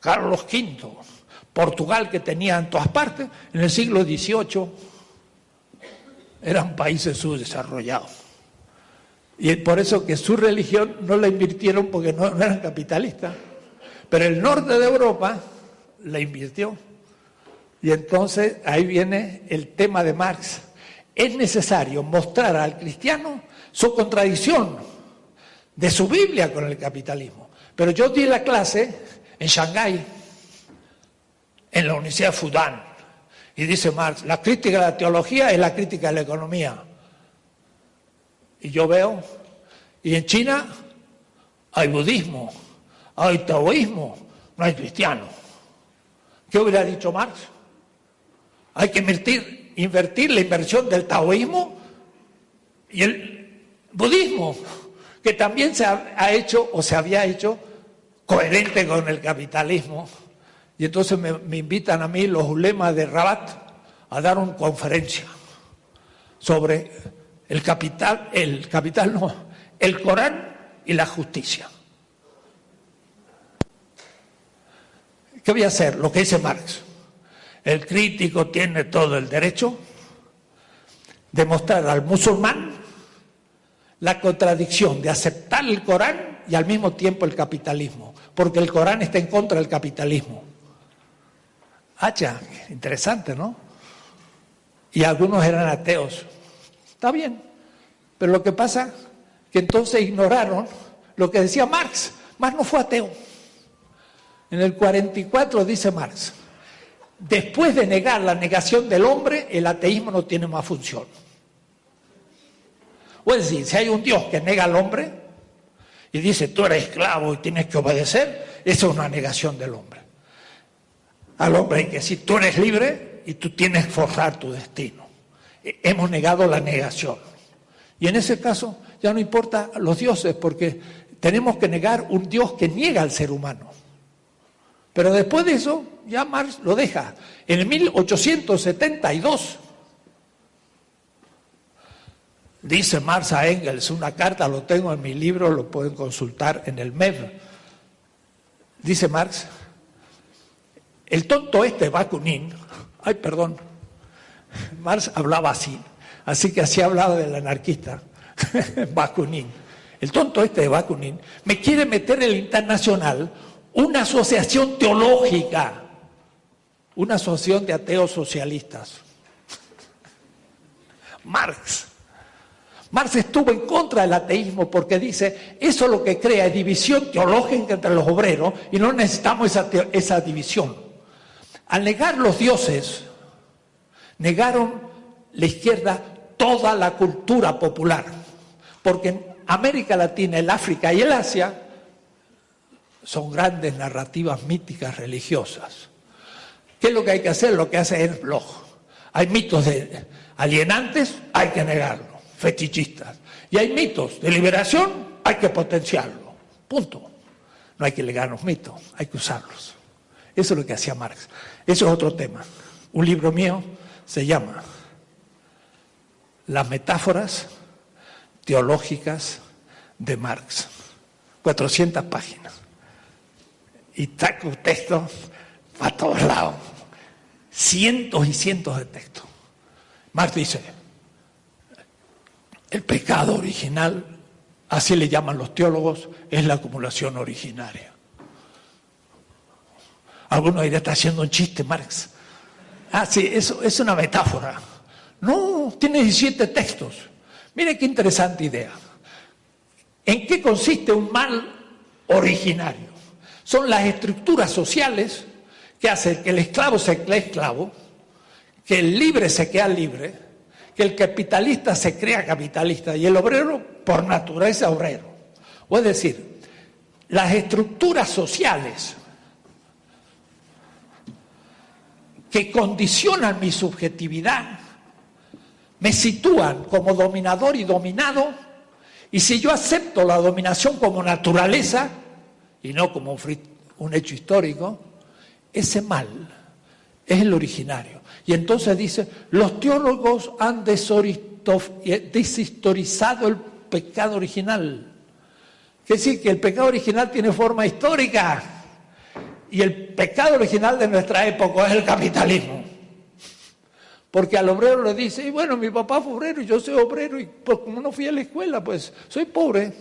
Carlos V, Portugal, que tenía en todas partes, en el siglo XVIII eran países subdesarrollados. Y por eso que su religión no la invirtieron porque no, eran capitalistas. Pero el norte de Europa la invirtió. Y entonces ahí viene el tema de Marx. es necesario mostrar al cristiano su contradicción de su Biblia con el capitalismo. Pero yo di la clase en Shanghái, en la Universidad Fudan, y dice Marx, la crítica de la teología es la crítica de la economía. Y yo veo, y en China hay budismo, hay taoísmo, no hay cristiano. ¿Qué hubiera dicho Marx? Hay que invertir, invertir la inversión del taoísmo y el budismo, que también se ha hecho o se había hecho coherente con el capitalismo. Y entonces me, invitan a mí los ulemas de Rabat a dar una conferencia sobre el capital, el capital no, el Corán y la justicia. ¿Qué voy a hacer? Lo que dice Marx. El crítico tiene todo el derecho de mostrar al musulmán la contradicción de aceptar el Corán y al mismo tiempo el capitalismo, porque el Corán está en contra del capitalismo. Hacha, interesante, ¿no? Y algunos eran ateos. Está bien, pero lo que pasa que entonces ignoraron lo que decía Marx. Marx no fue ateo. En el 44 dice Marx, después de negar la negación del hombre, el ateísmo no tiene más función. O es decir, si hay un Dios que nega al hombre y dice tú eres esclavo y tienes que obedecer, eso es una negación del hombre. Al hombre hay que decir tú eres libre y tú tienes que forjar tu destino. Hemos negado la negación. Y en ese caso ya no importa los dioses porque tenemos que negar un Dios que niega al ser humano. Pero después de eso, ya Marx lo deja. En 1872, dice Marx a Engels, una carta, lo tengo en mi libro, lo pueden consultar en el MEV. Dice Marx, el tonto este Bakunin, ay perdón, Marx hablaba así, así que así hablaba del anarquista, Bakunin. El tonto este de Bakunin me quiere meter el internacional una asociación teológica, una asociación de ateos socialistas. Marx. Marx estuvo en contra del ateísmo porque dice, eso lo que crea es división teológica entre los obreros y no necesitamos esa, división. Al negar los dioses, negaron la izquierda toda la cultura popular, porque en América Latina, el África y el Asia son grandes narrativas míticas religiosas. ¿Qué es lo que hay que hacer? Lo que hace el blog. Hay mitos de alienantes, hay que negarlo, fetichistas. Y hay mitos de liberación, hay que potenciarlo. Punto. No hay que negar los mitos, hay que usarlos. Eso es lo que hacía Marx. Eso es otro tema. Un libro mío se llama Las metáforas teológicas de Marx. 400 páginas y taco textos para todos lados. Cientos y cientos de textos. Marx dice, el pecado original, así le llaman los teólogos, es la acumulación originaria. Algunos dirán, está haciendo un chiste, Marx. Ah, sí, eso es una metáfora. No, tiene 17 textos. Mire qué interesante idea. ¿En qué consiste un mal originario? son las estructuras sociales que hacen que el esclavo se crea esclavo, que el libre se queda libre, el capitalista se crea capitalista y el obrero por naturaleza obrero. O es decir, las estructuras sociales que condicionan mi subjetividad me sitúan como dominador y dominado, y si yo acepto la dominación como naturaleza, y no como un, hecho histórico, ese mal es el originario. Y entonces dice, los teólogos han deshistorizado el pecado original. Es decir, que el pecado original tiene forma histórica y el pecado original de nuestra época es el capitalismo. Porque al obrero le dice, y bueno, mi papá fue obrero y yo soy obrero y pues como no fui a la escuela, pues soy pobre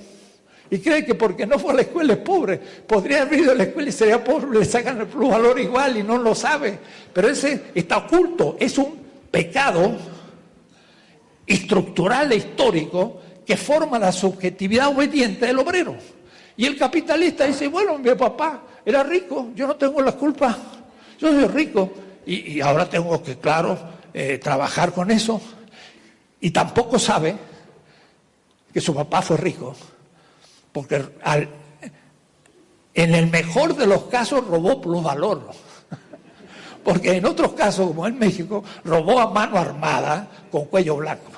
y cree que porque no fue a la escuela es pobre. Podría haber ido a la escuela y sería pobre, le sacan el valor igual y no lo sabe. Pero ese está oculto, es un pecado estructural e histórico que forma la subjetividad obediente del obrero. Y el capitalista dice, bueno, mi papá era rico, yo no tengo la culpa, yo soy rico y, ahora tengo que, claro, eh, trabajar con eso. Y tampoco sabe que su papá fue rico, porque en el mejor de los casos robó valor. Porque en otros casos, como en México, robó a mano armada con cuello blanco.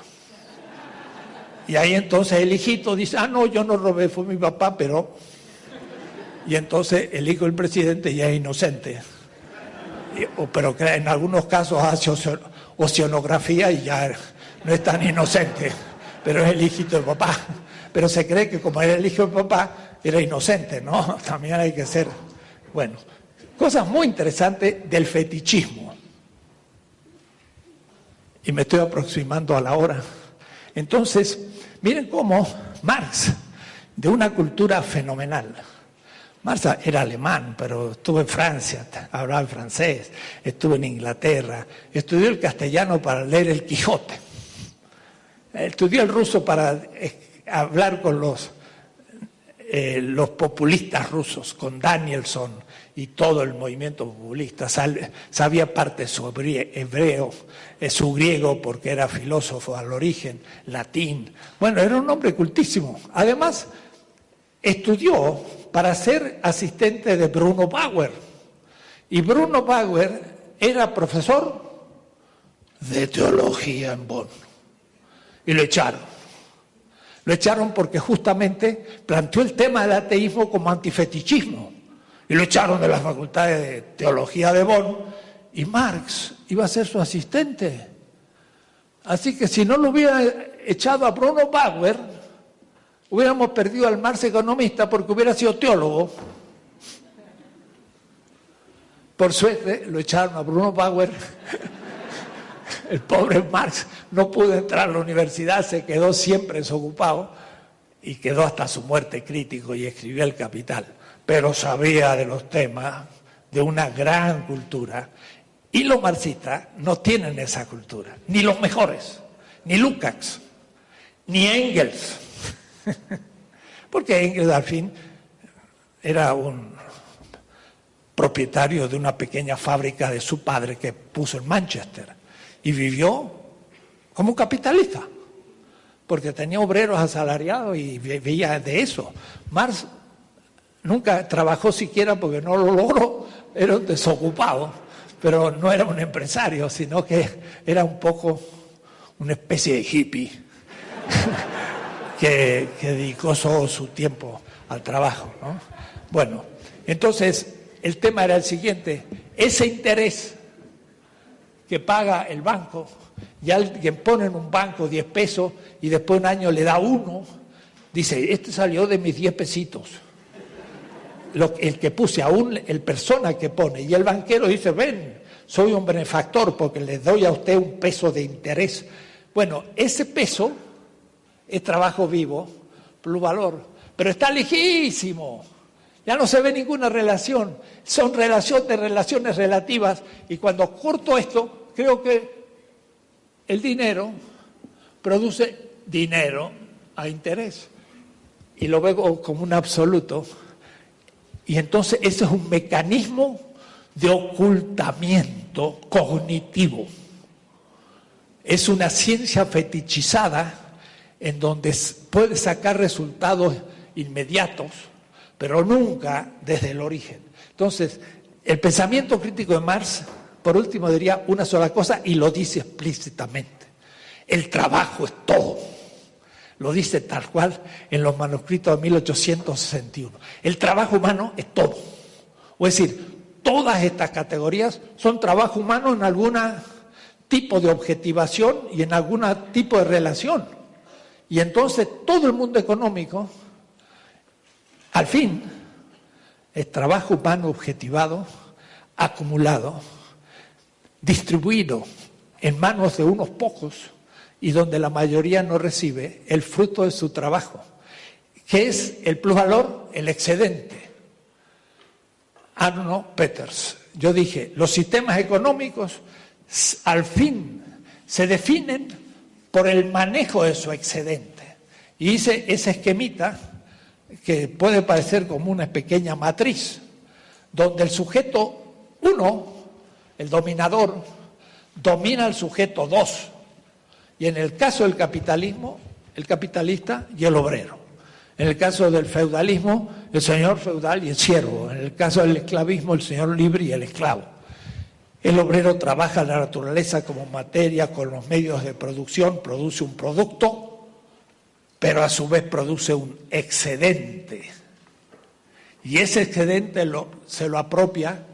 Y ahí entonces el hijito dice, ah, no, yo no robé, fue mi papá, pero... Y entonces el hijo del presidente ya es inocente. pero en algunos casos hace oceanografía y ya no es tan inocente, pero es el hijito del papá. Pero se cree que como era el hijo del papá, era inocente, ¿no? También hay que ser... Bueno, cosas muy interesantes del fetichismo. Y me estoy aproximando a la hora. Entonces, miren cómo Marx, de una cultura fenomenal, Marx era alemán, pero estuvo en Francia, hablaba francés, estuvo en Inglaterra, estudió el castellano para leer el Quijote, estudió el ruso para hablar con los, eh, los populistas rusos, con Danielson, y todo el movimiento populista. Sabía parte su hebreo, eh, su griego, porque era filósofo al origen, latín. Bueno, era un hombre cultísimo. Además, estudió para ser asistente de Bruno Bauer. Y Bruno Bauer era profesor de teología en Bonn. Y lo echaron. Lo echaron porque justamente planteó el tema del ateísmo como antifetichismo y lo echaron de la Facultad de Teología de Bonn y Marx iba a ser su asistente. Así que si no lo hubiera echado a Bruno Bauer, hubiéramos perdido al Marx economista porque hubiera sido teólogo. Por suerte lo echaron a Bruno Bauer. El pobre Marx no pudo entrar a la universidad, se quedó siempre desocupado y quedó hasta su muerte crítico y escribió El Capital pero sabía de los temas de una gran cultura. Y los marxistas no tienen esa cultura, ni los mejores, ni Lukács, ni Engels. Porque Engels al fin era un propietario de una pequeña fábrica de su padre que puso en Manchester y vivió como un capitalista, porque tenía obreros asalariados y vivía de eso. Marx Nunca trabajó siquiera porque no lo logró, era un desocupado, pero no era un empresario, sino que era un poco una especie de hippie que, dedicó todo su tiempo al trabajo. Bueno, entonces el tema era el siguiente, ese interés que paga el banco, y alguien pone en un banco 10 pesos y después un año le da uno, dice, este salió de mis 10 pesitos el que puse, aún el persona que pone. Y el banquero dice, ven, soy un benefactor porque le doy a usted un peso de interés. Bueno, ese peso es trabajo vivo, valor, pero está lejísimo. Ya no se ve ninguna relación. Son relaciones de relaciones relativas. Y cuando corto esto, creo que el dinero produce dinero a interés. Y lo veo como un absoluto y entonces ese es un mecanismo de ocultamiento cognitivo. Es una ciencia fetichizada en donde puede sacar resultados inmediatos, pero nunca desde el origen. Entonces, el pensamiento crítico de Marx, por último, diría una sola cosa y lo dice explícitamente. El trabajo es todo. Lo dice tal cual en los manuscritos de 1861. El trabajo humano es todo. O es decir, todas estas categorías son trabajo humano en algún tipo de objetivación y en algún tipo de relación. Y entonces todo el mundo económico, al fin, es trabajo humano objetivado, acumulado, distribuido en manos de unos pocos y donde la mayoría no recibe el fruto de su trabajo, que es el plusvalor, el excedente. Arno Peters. Yo dije, los sistemas económicos al fin se definen por el manejo de su excedente. Y hice ese esquemita que puede parecer como una pequeña matriz, donde el sujeto 1, el dominador, domina al sujeto 2. Y en el caso del capitalismo, el capitalista y el obrero. En el caso del feudalismo, el señor feudal y el siervo. En el caso del esclavismo, el señor libre y el esclavo. El obrero trabaja la naturaleza como materia con los medios de producción, produce un producto, pero a su vez produce un excedente. Y ese excedente se lo apropia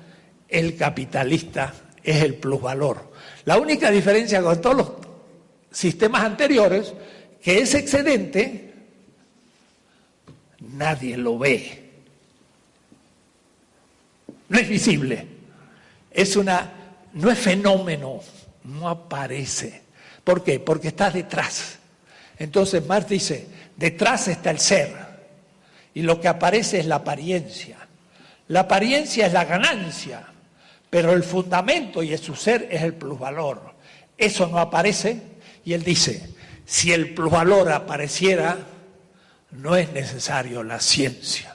el capitalista, es el plusvalor. La única diferencia con todos los sistemas anteriores, que ese excedente nadie lo ve. No es visible. Es una no es fenómeno, no aparece. ¿Por qué? Porque está detrás. Entonces Marx dice, detrás está el ser y lo que aparece es la apariencia. La apariencia es la ganancia, pero el fundamento y su ser es el plusvalor. Eso no aparece y él dice, si el plusvalor apareciera, no es necesario la ciencia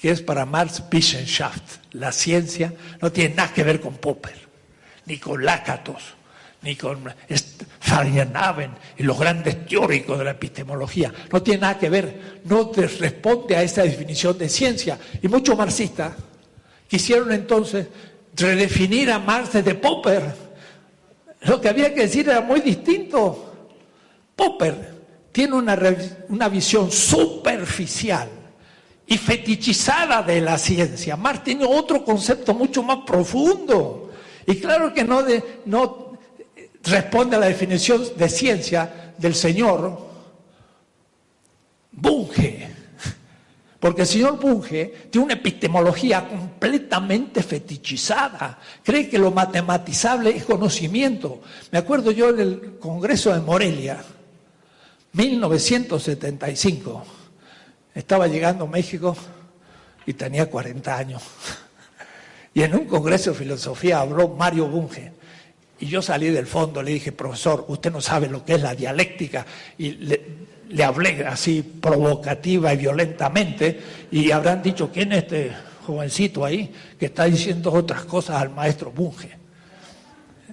que es para Marx Wissenschaft. La ciencia no tiene nada que ver con Popper, ni con Lakatos, ni con Feyerabend y los grandes teóricos de la epistemología. No tiene nada que ver, no responde a esa definición de ciencia. Y muchos marxistas quisieron entonces redefinir a Marx de Popper. Lo que había que decir era muy distinto. Popper tiene una, una visión superficial y fetichizada de la ciencia. Marx tiene otro concepto mucho más profundo. Y claro que no, no responde a la definición de ciencia del señor Bunge. Porque el señor Bunge tiene una epistemología completamente fetichizada. Cree que lo matematizable es conocimiento. Me acuerdo yo en el Congreso de Morelia, 1975 estaba llegando a México y tenía 40 años. Y en un congreso de filosofía habló Mario Bunge. Y yo salí del fondo, le dije, profesor, usted no sabe lo que es la dialéctica. Hablé así provocativa y violentamente. Y habrán dicho, ¿quién es este jovencito ahí que está diciendo otras cosas al maestro Bunge?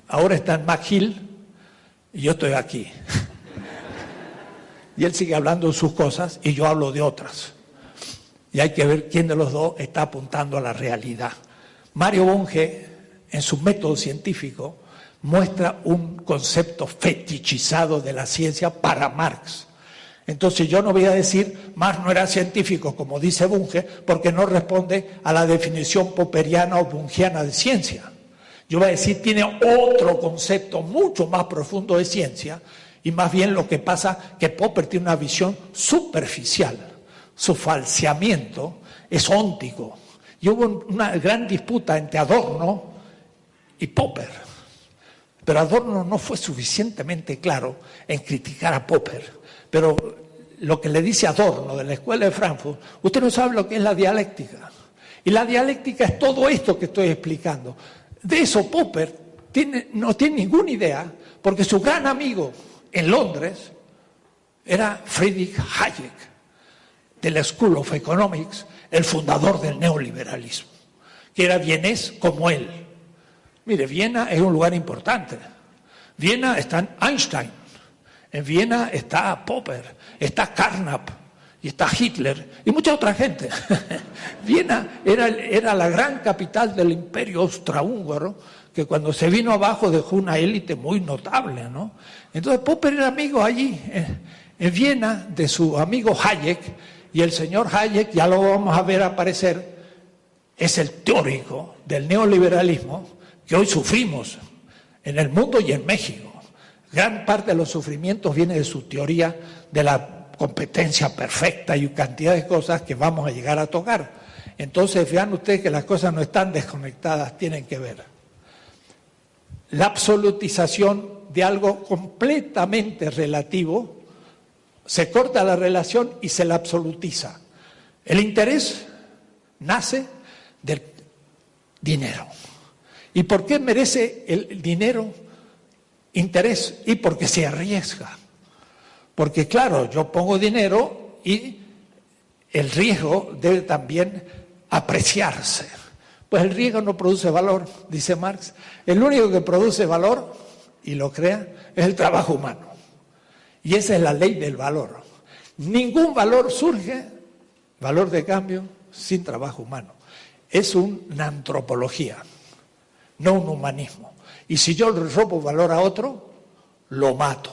Ahora está en McGill y yo estoy aquí. Y él sigue hablando de sus cosas y yo hablo de otras. Y hay que ver quién de los dos está apuntando a la realidad. Mario Bunge, en su método científico, muestra un concepto fetichizado de la ciencia para Marx. Entonces yo no voy a decir Marx no era científico, como dice Bunge, porque no responde a la definición popperiana o bungiana de ciencia. Yo voy a decir tiene otro concepto mucho más profundo de ciencia y más bien lo que pasa que Popper tiene una visión superficial. Su falseamiento es óntico. Y hubo una gran disputa entre Adorno y Popper. Pero Adorno no fue suficientemente claro en criticar a Popper. Pero lo que le dice Adorno de la Escuela de Frankfurt, usted no sabe lo que es la dialéctica. Y la dialéctica es todo esto que estoy explicando. De eso Popper no tiene ninguna idea, porque su gran amigo, en Londres era Friedrich Hayek, de la School of Economics, el fundador del neoliberalismo, que era vienés como él. Mire, Viena es un lugar importante. Viena está Einstein, en Viena está Popper, está Carnap y está Hitler y mucha otra gente. Viena era, era la gran capital del imperio austrohúngaro que cuando se vino abajo dejó una élite muy notable, ¿no? Entonces Popper era amigo allí, en, Viena, de su amigo Hayek, y el señor Hayek, ya lo vamos a ver aparecer, es el teórico del neoliberalismo que hoy sufrimos en el mundo y en México. Gran parte de los sufrimientos viene de su teoría de la competencia perfecta y cantidad de cosas que vamos a llegar a tocar. Entonces vean ustedes que las cosas no están desconectadas, tienen que ver la absolutización de algo completamente relativo, se corta la relación y se la absolutiza. El interés nace del dinero. ¿Y por qué merece el dinero interés y porque se arriesga. Porque claro, yo pongo dinero y el riesgo debe también apreciarse. Pues el riesgo no produce valor, dice Marx. El único que produce valor, y lo crea, es el trabajo humano. Y esa es la ley del valor. Ningún valor surge, valor de cambio, sin trabajo humano. Es una antropología, no un humanismo. Y si yo le robo valor a otro, lo mato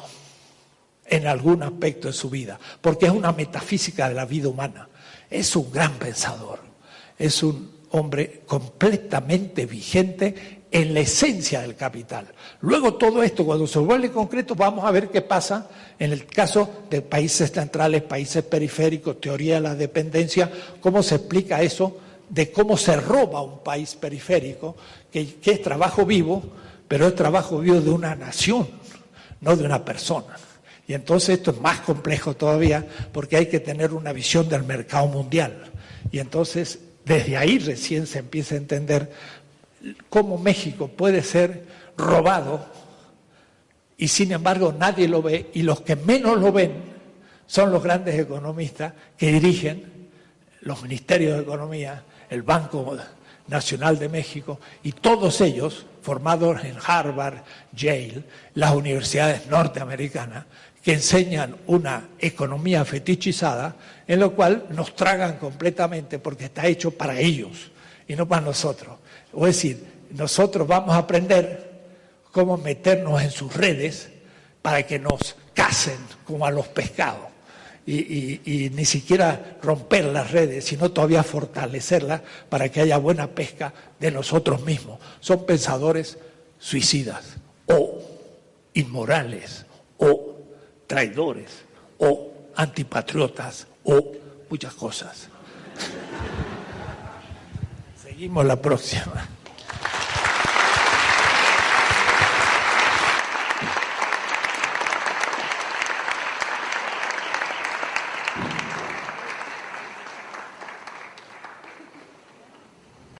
en algún aspecto de su vida, porque es una metafísica de la vida humana. Es un gran pensador, es un hombre completamente vigente en la esencia del capital. Luego todo esto, cuando se vuelve concreto, vamos a ver qué pasa en el caso de países centrales, países periféricos, teoría de la dependencia, cómo se explica eso de cómo se roba un país periférico, que, que es trabajo vivo, pero es trabajo vivo de una nación, no de una persona. Y entonces esto es más complejo todavía porque hay que tener una visión del mercado mundial. Y entonces desde ahí recién se empieza a entender cómo México puede ser robado y sin embargo nadie lo ve y los que menos lo ven son los grandes economistas que dirigen los ministerios de Economía, el Banco Nacional de México y todos ellos formados en Harvard, Yale, las universidades norteamericanas, que enseñan una economía fetichizada en lo cual nos tragan completamente porque está hecho para ellos y no para nosotros. Es decir, nosotros vamos a aprender cómo meternos en sus redes para que nos casen como a los pescados y, ni siquiera romper las redes, sino todavía fortalecerlas para que haya buena pesca de nosotros mismos. Son pensadores suicidas o inmorales o traidores o antipatriotas o muchas cosas. Seguimos la próxima.